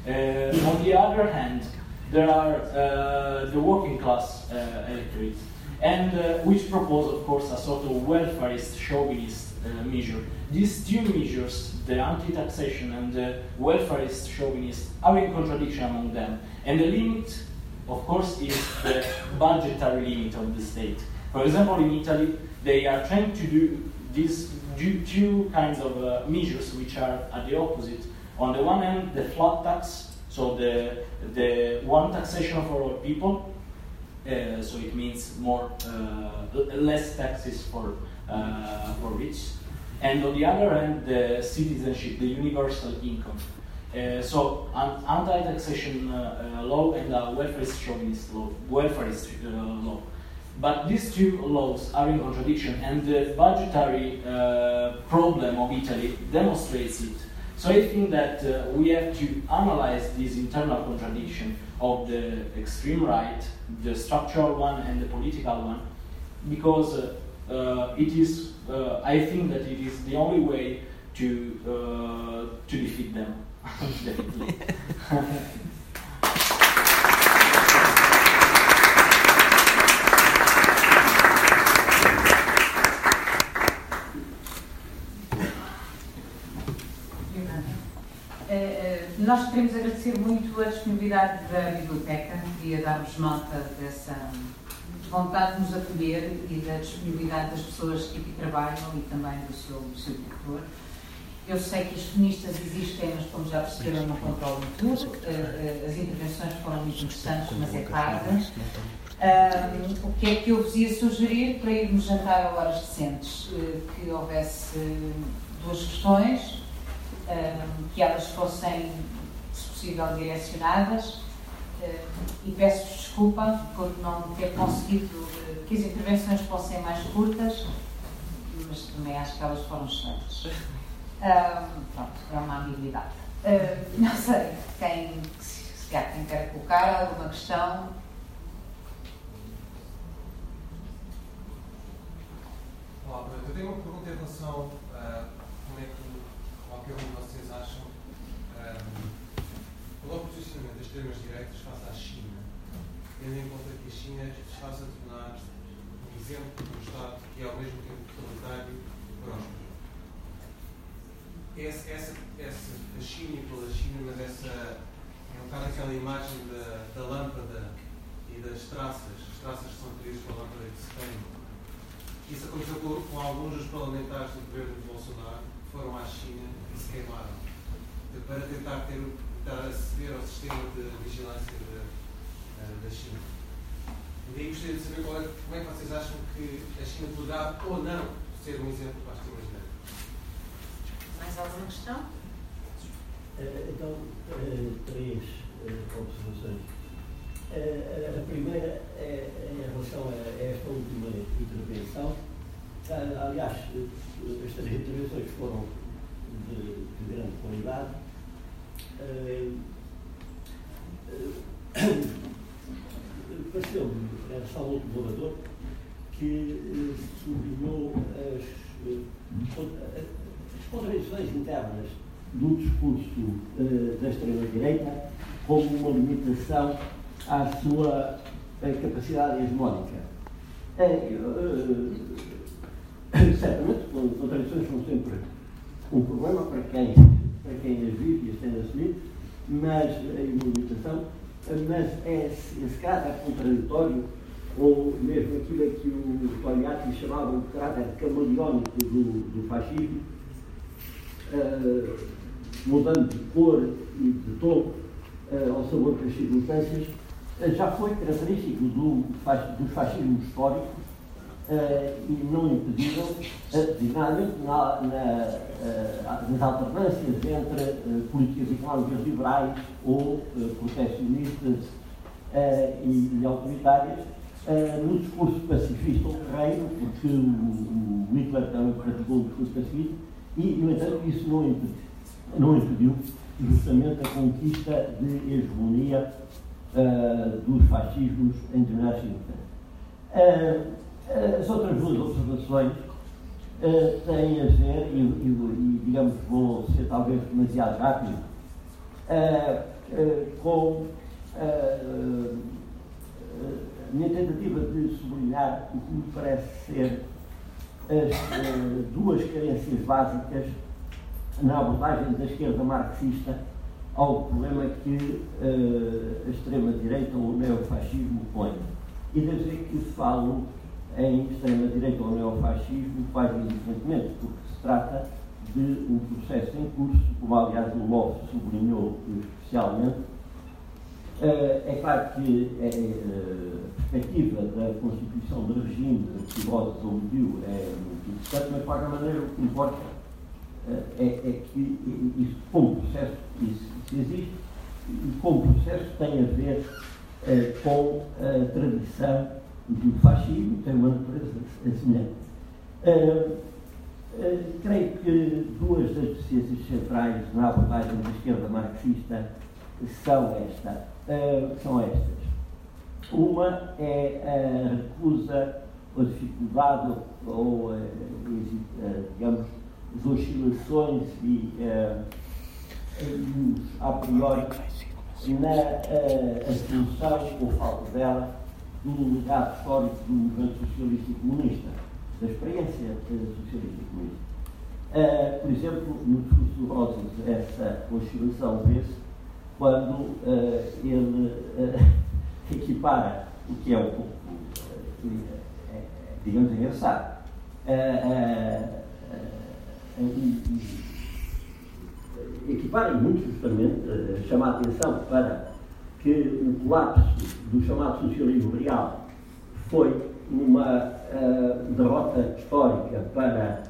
on the other hand, there are the working class electorate, and which propose, of course, a sort of welfareist, chauvinist uh, measure. These two measures, the anti-taxation and the welfareist chauvinist, are in contradiction among them, and the limit of course, is the budgetary limit of the state. For example, in Italy, they are trying to do these two kinds of uh, measures which are at the opposite. On the one hand, the flat tax, so the, the one taxation for all people, uh, so it means more uh, less taxes for uh, for rich, and on the other hand, the citizenship, the universal income. Uh, so an anti-taxation uh, law and a welfare chauvinist law, welfare law. But these two laws are in contradiction, and the budgetary uh, problem of Italy demonstrates it. So I think that uh, we have to analyze this internal contradiction of the extreme right, the structural one, and the political one, because uh, uh it is, uh, I think that it is the only way to, uh, to defeat them. Definitely. Nós queremos agradecer muito a disponibilidade da biblioteca e a darmos nota dessa vontade de nos acolher e da disponibilidade das pessoas que aqui trabalham e também do seu, do seu diretor. Eu sei que as feministas existem, mas como já perceberam, não controlam tudo. Eh, eh, as intervenções foram muito interessantes, mas é tarde. Um, o que é que eu vos ia sugerir para irmos jantar a horas decentes? Eh, que houvesse duas questões, um, que elas fossem possível direcionadas eh, e peço desculpa por não ter conseguido que as intervenções fossem mais curtas, mas também acho que elas foram excelentes. Pronto, é uma ambiguidade. Uh, *laughs* não sei quem, se há quem quer colocar alguma questão. Olá, eu tenho uma pergunta em relação a como é que um de vocês acham qual é o posicionamento das extremas-direitas face à China, tendo em conta que a China está-se a tornar um exemplo de um Estado que é ao mesmo tempo totalitário? Essa, essa, essa fascínio pela China, mas essa é um bocado aquela imagem da, da lâmpada e das traças, as traças são trilhas pela lâmpada que se tem. Isso aconteceu com, com alguns dos parlamentares do governo de Bolsonaro que foram à China e se queimaram para tentar ter tentar aceder ao sistema de vigilância da, da China. E daí gostaria de saber é, como é que vocês acham que a China poderá ou não ser um exemplo para as extrema Mais alguma questão? Eh, então, eh, três eh, observações. A primeira é em relação a esta última intervenção. Aliás, as três intervenções foram de, de grande qualidade *coughs* pareceu-me, era só um colaborador, que uh, sublinhou as, as contradições internas do discurso uh, da extrema-direita como uma limitação à sua capacidade hegemónica. certamente, contradições são sempre um problema para quem para quem as vive e as tem assumido, mas a imunização, mas é, esse caso é contraditório, ou mesmo aquilo que o Togliatti chamava de caráter camaleónico do, do fascismo, uh, mudando de cor e de tom uh, ao sabor das circunstâncias, uh, já foi característico do, do fascismo histórico uh, e não impediram, designadamente na, na, uh, nas alternâncias entre uh, políticas económicas liberais ou proteccionistas e, e, autoritárias, no discurso pacifista ou guerreiro, porque o, o Hitler também praticou o discurso pacifista, e, no entanto, isso não impediu, não impediu justamente a conquista de hegemonia dos fascismos em determinadas circunstâncias. Eh, as outras duas observações uh, têm a ver, e, e, e, digamos vou ser talvez demasiado rápido, uh, com a minha tentativa de sublinhar o que me parece ser as duas carências básicas na abordagem da esquerda marxista ao problema que uh, a extrema-direita ou o neofascismo põe. E desde que falo em extrema-direita ou neofascismo quase indiferentemente, porque se trata de um processo em curso, como aliás o Love sublinhou especialmente. Uh, é claro que é, uh, a perspectiva da constituição de regime que Rosas aludiu é muito interessante, mas de qualquer maneira o que importa é, é, que isso como processo, isso, existe, e como processo tem a ver com a tradição do fascismo, tem uma natureza semelhante. Uh, creio que duas das deficiências centrais na abordagem da esquerda marxista são, esta, uh, são estas. Uma é a recusa ou a dificuldade ou, uh, digamos, as oscilações e os a priori na assunção ou falta dela do legado histórico do movimento socialista e comunista, da experiência socialista e comunista. Uh, por exemplo, no discurso do Rosas, essa oscilação vê-se quando uh, ele uh, *laughs* equipara o que é um pouco, digamos, engraçado. equipara e muito justamente chama a atenção para que o colapso do chamado socialismo real foi uma uh, derrota histórica para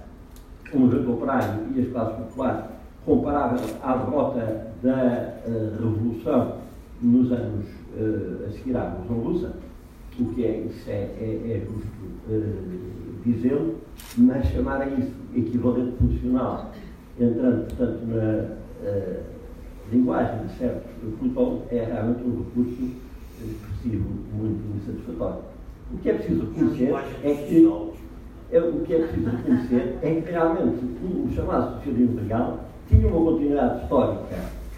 o movimento operário e as classes populares, comparável à derrota da uh, Revolução nos anos uh, a seguir à Revolução Russa, o que é, isso é, é, é justo dizê-lo, mas chamar a isso equivalente funcional, entrando, portanto, na linguagem de certos pelotões é realmente um recurso expressivo muito insatisfatório. O que é preciso reconhecer é que é, o que é preciso reconhecer é que realmente o chamado socialismo real tinha uma continuidade histórica.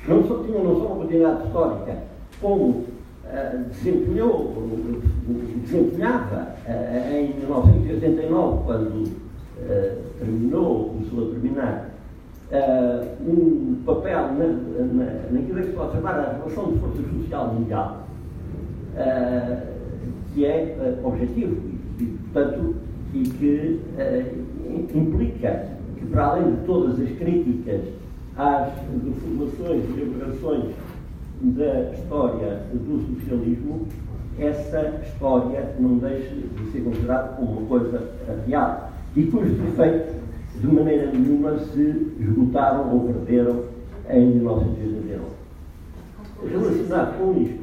Não só tinha não só uma continuidade histórica, como uh, desempenhou, desempenhava uh, em 1989, quando uh, terminou, começou a terminar um papel na, na, naquilo que se pode chamar a relação de força social mundial, que é objetivo e, portanto, e que implica para além de todas as críticas às deformações e aberrações da história do socialismo, essa história não deixe de ser considerada como uma coisa real e cujos efeitos de maneira nenhuma se esgotaram ou perderam em 1989. Relacionado com isto,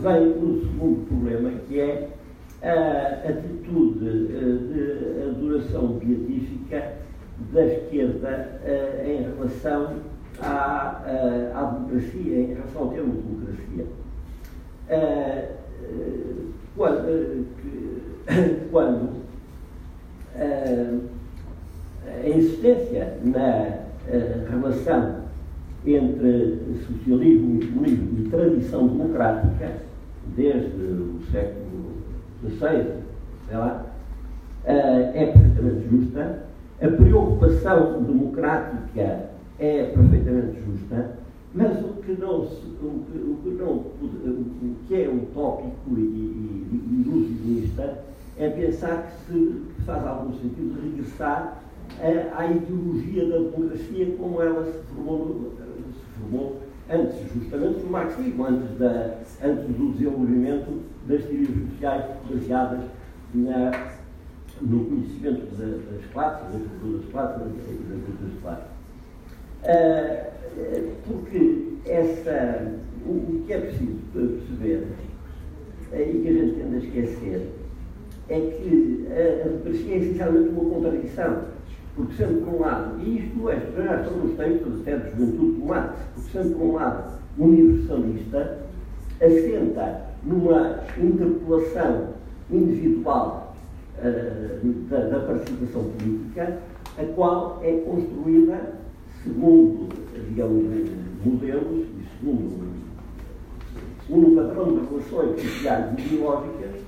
vem o segundo problema, que é a atitude eh, de adoração beatífica da esquerda eh, em relação à, eh, à democracia, em relação ao termo democracia. Quando, *coughs* quando a insistência na uh, relação entre socialismo e comunismo e tradição democrática, desde o século XVI, sei lá, uh, é perfeitamente justa. A preocupação democrática é perfeitamente justa, mas o que, não, o que, o que, não, o que é utópico e, e, ilusionista é pensar que se faz algum sentido regressar à ideologia da democracia como ela se formou, se formou antes, justamente, do marxismo, antes, da, antes do desenvolvimento das teorias sociais baseadas na, no conhecimento das classes, das culturas classes, das classes. Porque essa, o, que é preciso perceber e que a gente tende a esquecer é que a, democracia é essencialmente uma contradição porque sendo por um lado, e isto é, já estão nos textos até de juventude de Marx, porque sendo por um lado universalista, assenta numa interpelação individual da, da, participação política, a qual é construída segundo, digamos, modelos e segundo, um padrão de relações sociais e ideológicas,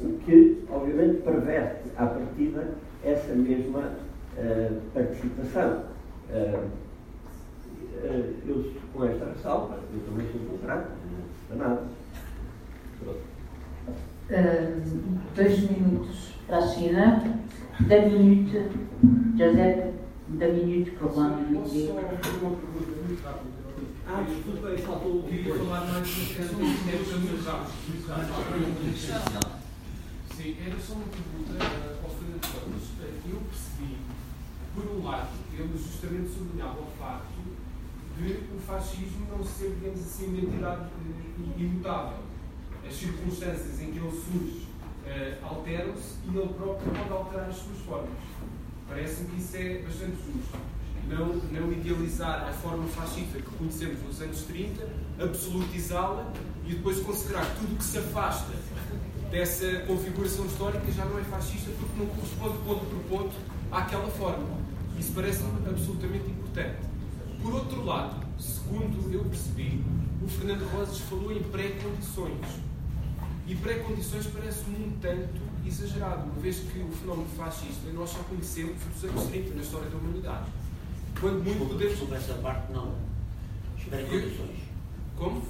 o que, obviamente, perverte à partida essa mesma uh, participação. Uh, eh, eu com esta ressalva, eu também sou contrário, não custa nada. Dois minutos para a China, da minute, José, da minute para o Juan Posso só uma pergunta muito rápida? Ah, desculpa, aí faltou o Queria falar mais rápido. Sim, era só uma pergunta eh, ao Fernando Ramos. Eu percebi, por um lado, ele justamente sublinhava o facto de o fascismo não ser, digamos assim, uma entidade imutável. As circunstâncias em que ele surge eh, alteram-se e ele próprio pode alterar as suas formas. Parece-me que isso é bastante justo. Não, não idealizar a forma fascista que conhecemos nos anos 30, absolutizá-la e depois considerar que tudo que se afasta dessa configuração histórica já não é fascista porque não corresponde ponto por ponto àquela forma. Isso parece-me absolutamente importante. Por outro lado, segundo eu percebi, o Fernando Rosas falou em pré-condições. E pré-condições parece-me um tanto exagerado, uma vez que o fenómeno fascista nós só conhecemos dos anos 30 na história da humanidade. Quando muito podemos. Sobre essa parte, não. As pré-condições. Como?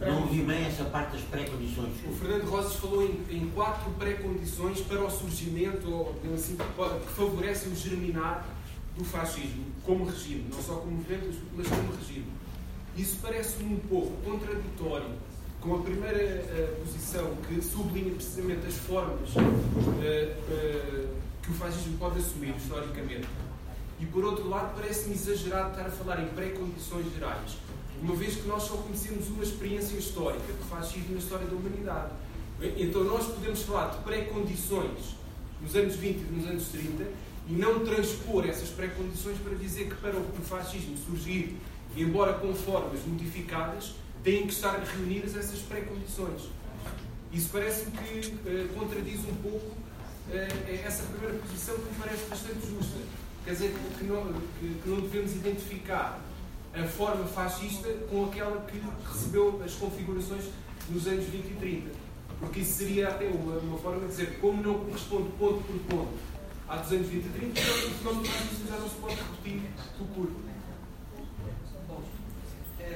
Não ouvi bem essa parte das pré-condições. O Fernando Rosas falou em, em quatro pré-condições para o surgimento, ou assim, que favorecem o germinar do fascismo, como regime, não só como movimento, mas como regime. Isso parece-me um pouco contraditório com a primeira eh, posição que sublinha precisamente as formas eh, eh, que o fascismo pode assumir historicamente. E por outro lado, parece-me exagerado estar a falar em pré-condições gerais, uma vez que nós só conhecemos uma experiência histórica do fascismo na história da humanidade. Então nós podemos falar de pré-condições nos anos 20 e nos anos 30 e não transpor essas pré-condições para dizer que para o fascismo surgir, embora com formas modificadas, têm que estar reunidas essas pré-condições. Isso parece-me que eh, contradiz um pouco eh, essa primeira posição que me parece bastante justa. Quer dizer, que não, que, que não devemos identificar a forma fascista com aquela que recebeu as configurações nos anos 20 e 30. Porque isso seria até uma, uma forma de dizer, como não corresponde ponto por ponto à dos anos 20 e 30, então o fenómeno fascista já não se pode repetir do curto.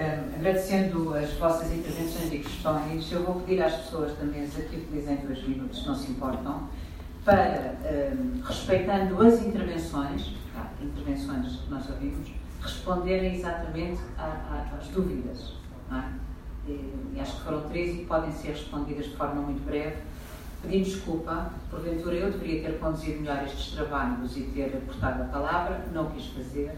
Um, agradecendo as vossas intervenções e questões, eu vou pedir às pessoas da mesa que utilizem dois minutos, não se importam, para, um, respeitando as intervenções, tá, intervenções que nós ouvimos, responderem exatamente a- a- às dúvidas. é? E, e acho que foram três e podem ser respondidas de forma muito breve. Pedindo desculpa, porventura eu deveria ter conduzido melhor estes trabalhos e ter aportado a palavra, não quis fazer.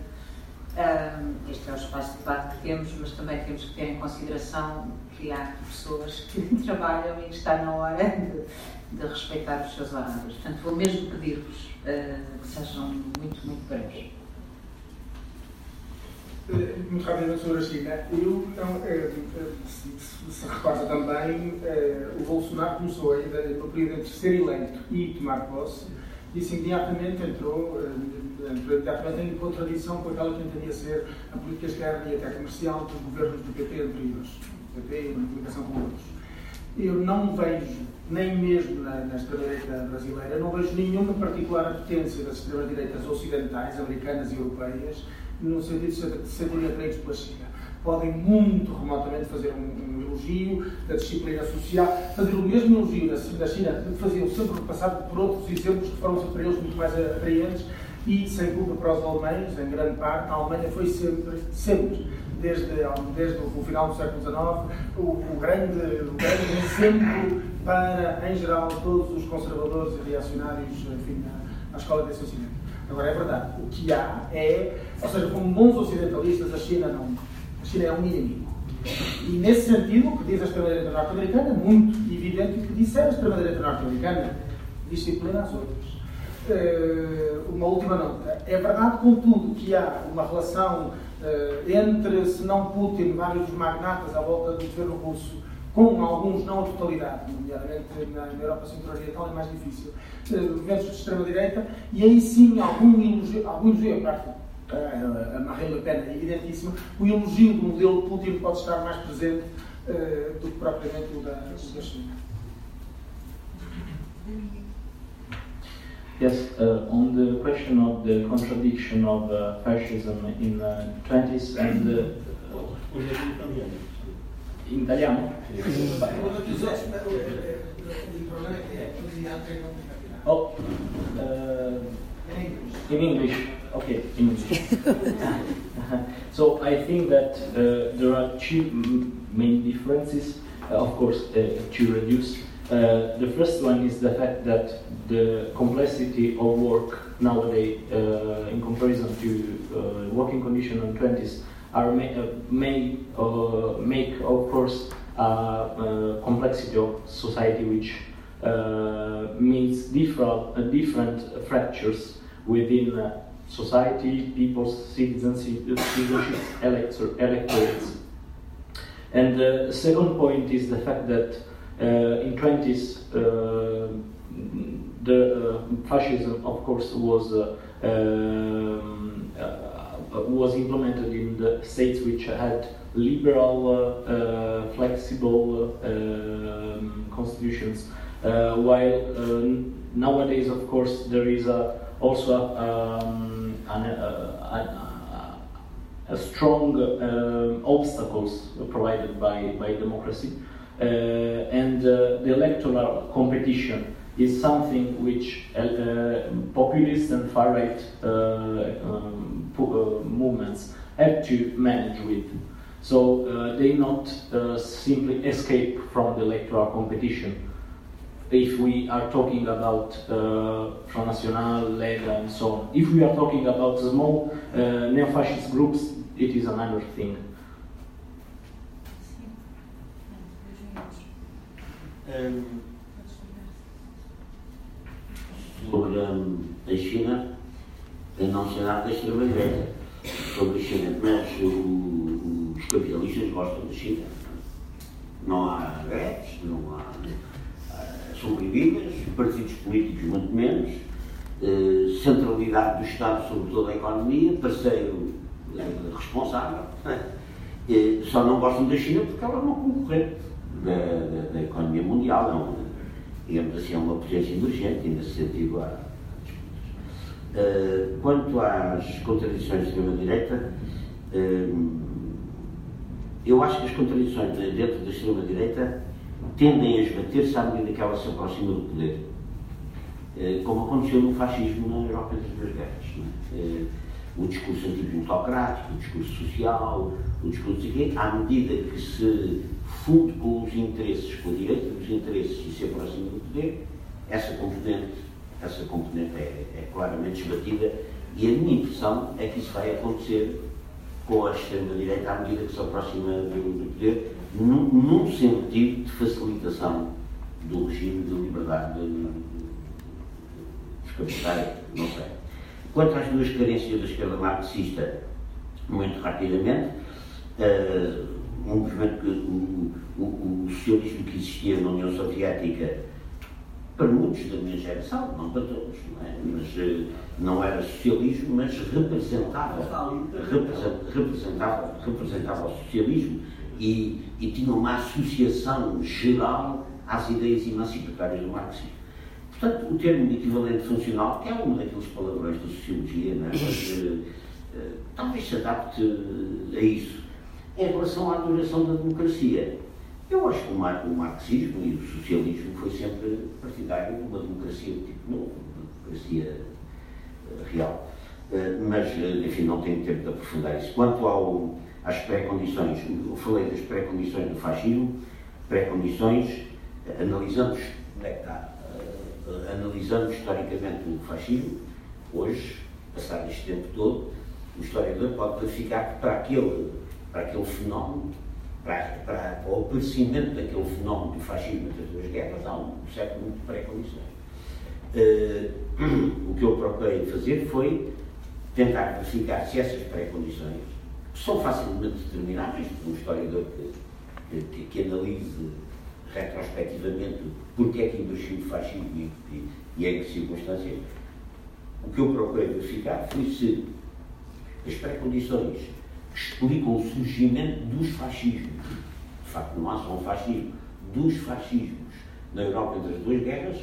Um, este é o espaço de debate que temos, mas também temos que ter em consideração que há pessoas que *laughs* trabalham e está na hora de, de respeitar os seus horários. Portanto, vou mesmo pedir-vos uh, que sejam muito, muito breves. Eh, Muito rapidamente sobre a China. Eu, eh, eh, se, se- recorda também, eh, o Bolsonaro começou ainda no período entre ser eleito e tomar posse, isso imediatamente entrou, eh, imediatamente em contradição com aquela que entendia ser a política externa e até comercial dos governos do PT anteriores, PT e comunicação com outros. Eu não vejo, nem mesmo na, na extrema-direita brasileira, não vejo nenhuma particular apetência das extrema-direitas ocidentais, americanas e europeias, no sentido de ser- de se sentirem atraídos pela China. Podem muito remotamente fazer um, um elogio da disciplina social, fazer o mesmo elogio da, China, faziam sempre passado por outros exemplos que foram para eles muito mais atraentes e, sem culpa para os alemães, em grande parte, a Alemanha foi sempre, sempre, desde, desde o final do século XIX, o, o grande, o grande exemplo para, em geral, todos os conservadores e reacionários enfim, na escola de ensinamento. Agora, é verdade, o que há é, ou seja, como bons ocidentalistas, a China não. A China é um inimigo. E nesse sentido, o que diz a extrema-direita norte-americana é muito evidente o que disse a extrema-direita norte-americana. Disciplina às outras. Eh, uma última nota. É verdade, contudo, que há uma relação eh, entre, se não Putin, vários magnatas à volta do governo russo, com alguns, não a totalidade, nomeadamente na, na Europa Centro-Oriental é mais difícil, eh, movimentos de extrema-direita, e aí sim algum elogio, algum elogio, claro, a Marine Le Pen é evidentíssima, o elogio do modelo de Putin pode estar mais presente eh, do que propriamente o da, o da China. Yes, uh, on the question of the contradiction of uh, fascism in the 20s and uh, in italiano? Oh, uh, in English. Okay, English. *laughs* so I think that uh, there are two main differences, uh, of course, uh, to reduce. Uh, the first one is the fact that the complexity of work nowadays, uh, in comparison to working conditions in the 20s, are may, may make, of course, complexity of society which uh, means different, uh, different fractures within uh, society, people's citizenship, elector, electorates. And the second point is the fact that in 20s the fascism, of course, was um, was implemented in the states which had liberal, uh, flexible uh, um, constitutions uh, while nowadays, of course, there is a, also um, an, a, a, a strong uh, obstacles provided by, by democracy. Uh, and the electoral competition is something which uh, populist and far-right uh, um, uh, movements have to manage with. So they not simply escape from the electoral competition if we are talking about uh, Front National, Lega, and so on. If we are talking about small uh, neo-fascist groups, it is another thing. Um, sobre um, a China, eu não sei nada da extrema-direita sobre a China, mas o, os capitalistas gostam da China. Não há greves, não há são proibidas, partidos políticos muito menos, eh, centralidade do Estado sobre toda a economia, parceiro eh, responsável. Eh, só não gostam da China porque ela é uma concorrente da, da, da economia mundial, é uma, digamos assim, é uma potência emergente nesse sentido. A, uh, quanto às contradições de extrema-direita, eu acho que as contradições dentro da extrema-direita tendem a esbater-se à medida que ela se aproxima do poder. Eh, como aconteceu no fascismo na Europa das guerras. É? Eh, o discurso antiplutocrático, o discurso social, o discurso de à medida que se funde com os interesses, com a direita dos interesses e se aproxima do poder, essa componente, essa componente é, é claramente esbatida e a minha impressão é que isso vai acontecer com a extrema-direita à medida que se aproxima do, poder, num, num, sentido de facilitação do regime de liberdade dos capitais, não sei. Quanto às duas carências da esquerda marxista, muito rapidamente, uh, um movimento que o, o, o socialismo que existia na União Soviética para muitos da minha geração, não para todos, não é? mas uh, não era socialismo, mas representava, representava, representava o socialismo e, e tinha uma associação geral às ideias emancipatórias do marxismo. Portanto, o termo de equivalente funcional, que é um daqueles palavrões da sociologia, não é? mas uh, uh, talvez se adapte a isso. Em relação à duração da democracia, eu acho que o, mar, o marxismo e o socialismo foi sempre partidário de uma democracia de tipo novo, uma democracia uh, real. Uh, mas, uh, enfim, não tenho tempo de aprofundar isso. Quanto ao, às pré-condições, eu falei das pré-condições do fascismo, pré-condições, analisamos, onde é que está? analisando historicamente o fascismo, hoje, passado este tempo todo, o historiador pode verificar que para aquele, para aquele fenómeno para, para, o aparecimento daquele fenómeno do fascismo das duas guerras, há um século de pré-condições. Uh, *clears throat* o que eu procurei fazer foi tentar verificar se essas pré-condições são facilmente determináveis por um historiador que, que, que analise retrospectivamente porque é que emergiu o fascismo e, e, e em que circunstâncias. O que eu procurei verificar foi se as pré-condições explicam o surgimento dos fascismos. De facto, não há só um fascismo, dos fascismos na Europa entre as duas guerras,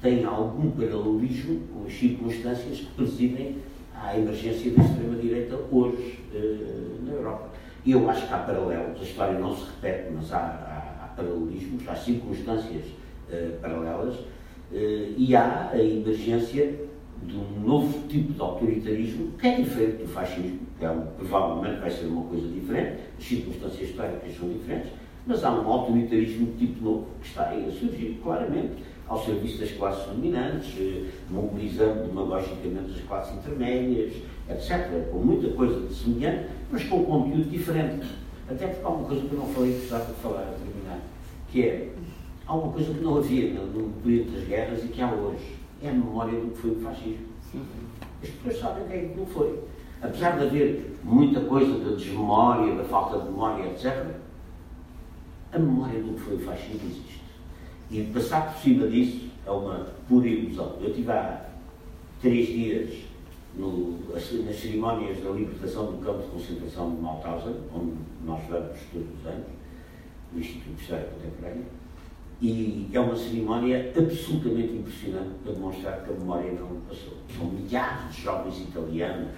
tem algum paralelismo com as circunstâncias que presidem à emergência da extrema-direita hoje uh, na Europa. E eu acho que há paralelos, a história não se repete, mas há, há, há paralelismos, há circunstâncias uh, paralelas uh, e há a emergência de um novo tipo de autoritarismo que é diferente do fascismo, é um, provavelmente vai ser uma coisa diferente, as circunstâncias históricas são diferentes, mas há um autoritarismo de tipo novo que está aí a surgir, claramente, ao serviço das classes dominantes, eh, mobilizando demagogicamente as classes intermédias, etc. Com muita coisa de semelhante, mas com conteúdo diferente. Até porque há uma coisa que eu não falei que precisava de falar a terminar, que é, há uma coisa que não havia no, período das guerras e que há hoje. É a memória do que foi o fascismo. As pessoas sabem o que é que não foi. Apesar de haver muita coisa da desmemória, da falta de memória, etc., a memória do que foi o fascismo existe. E passar por cima disso é uma pura ilusão. Eu tive há três dias no, nas cerimónias da libertação do campo de concentração de Mauthausen, onde nós vamos todos os anos, no Instituto de História Contemporânea, e é uma cerimónia absolutamente impressionante para demonstrar que a memória não passou. São milhares de jovens italianos,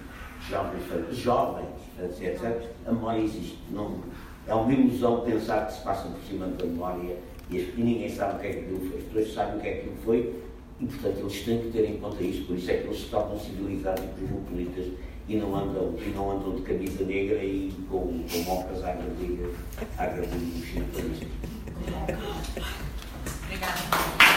jovens, jovens etc. A memória existe. Não, é uma ilusão pensar que se passa por cima da memória e, e ninguém sabe o que é que aquilo foi. As pessoas sabem o que é que aquilo foi e, portanto, eles têm que ter em conta isso. Por isso é que eles se tornam civilizados e cosmopolitas e não andam, e não andam de camisa negra e com, com mocas à agredir, à agredir os chineses. Obrigada.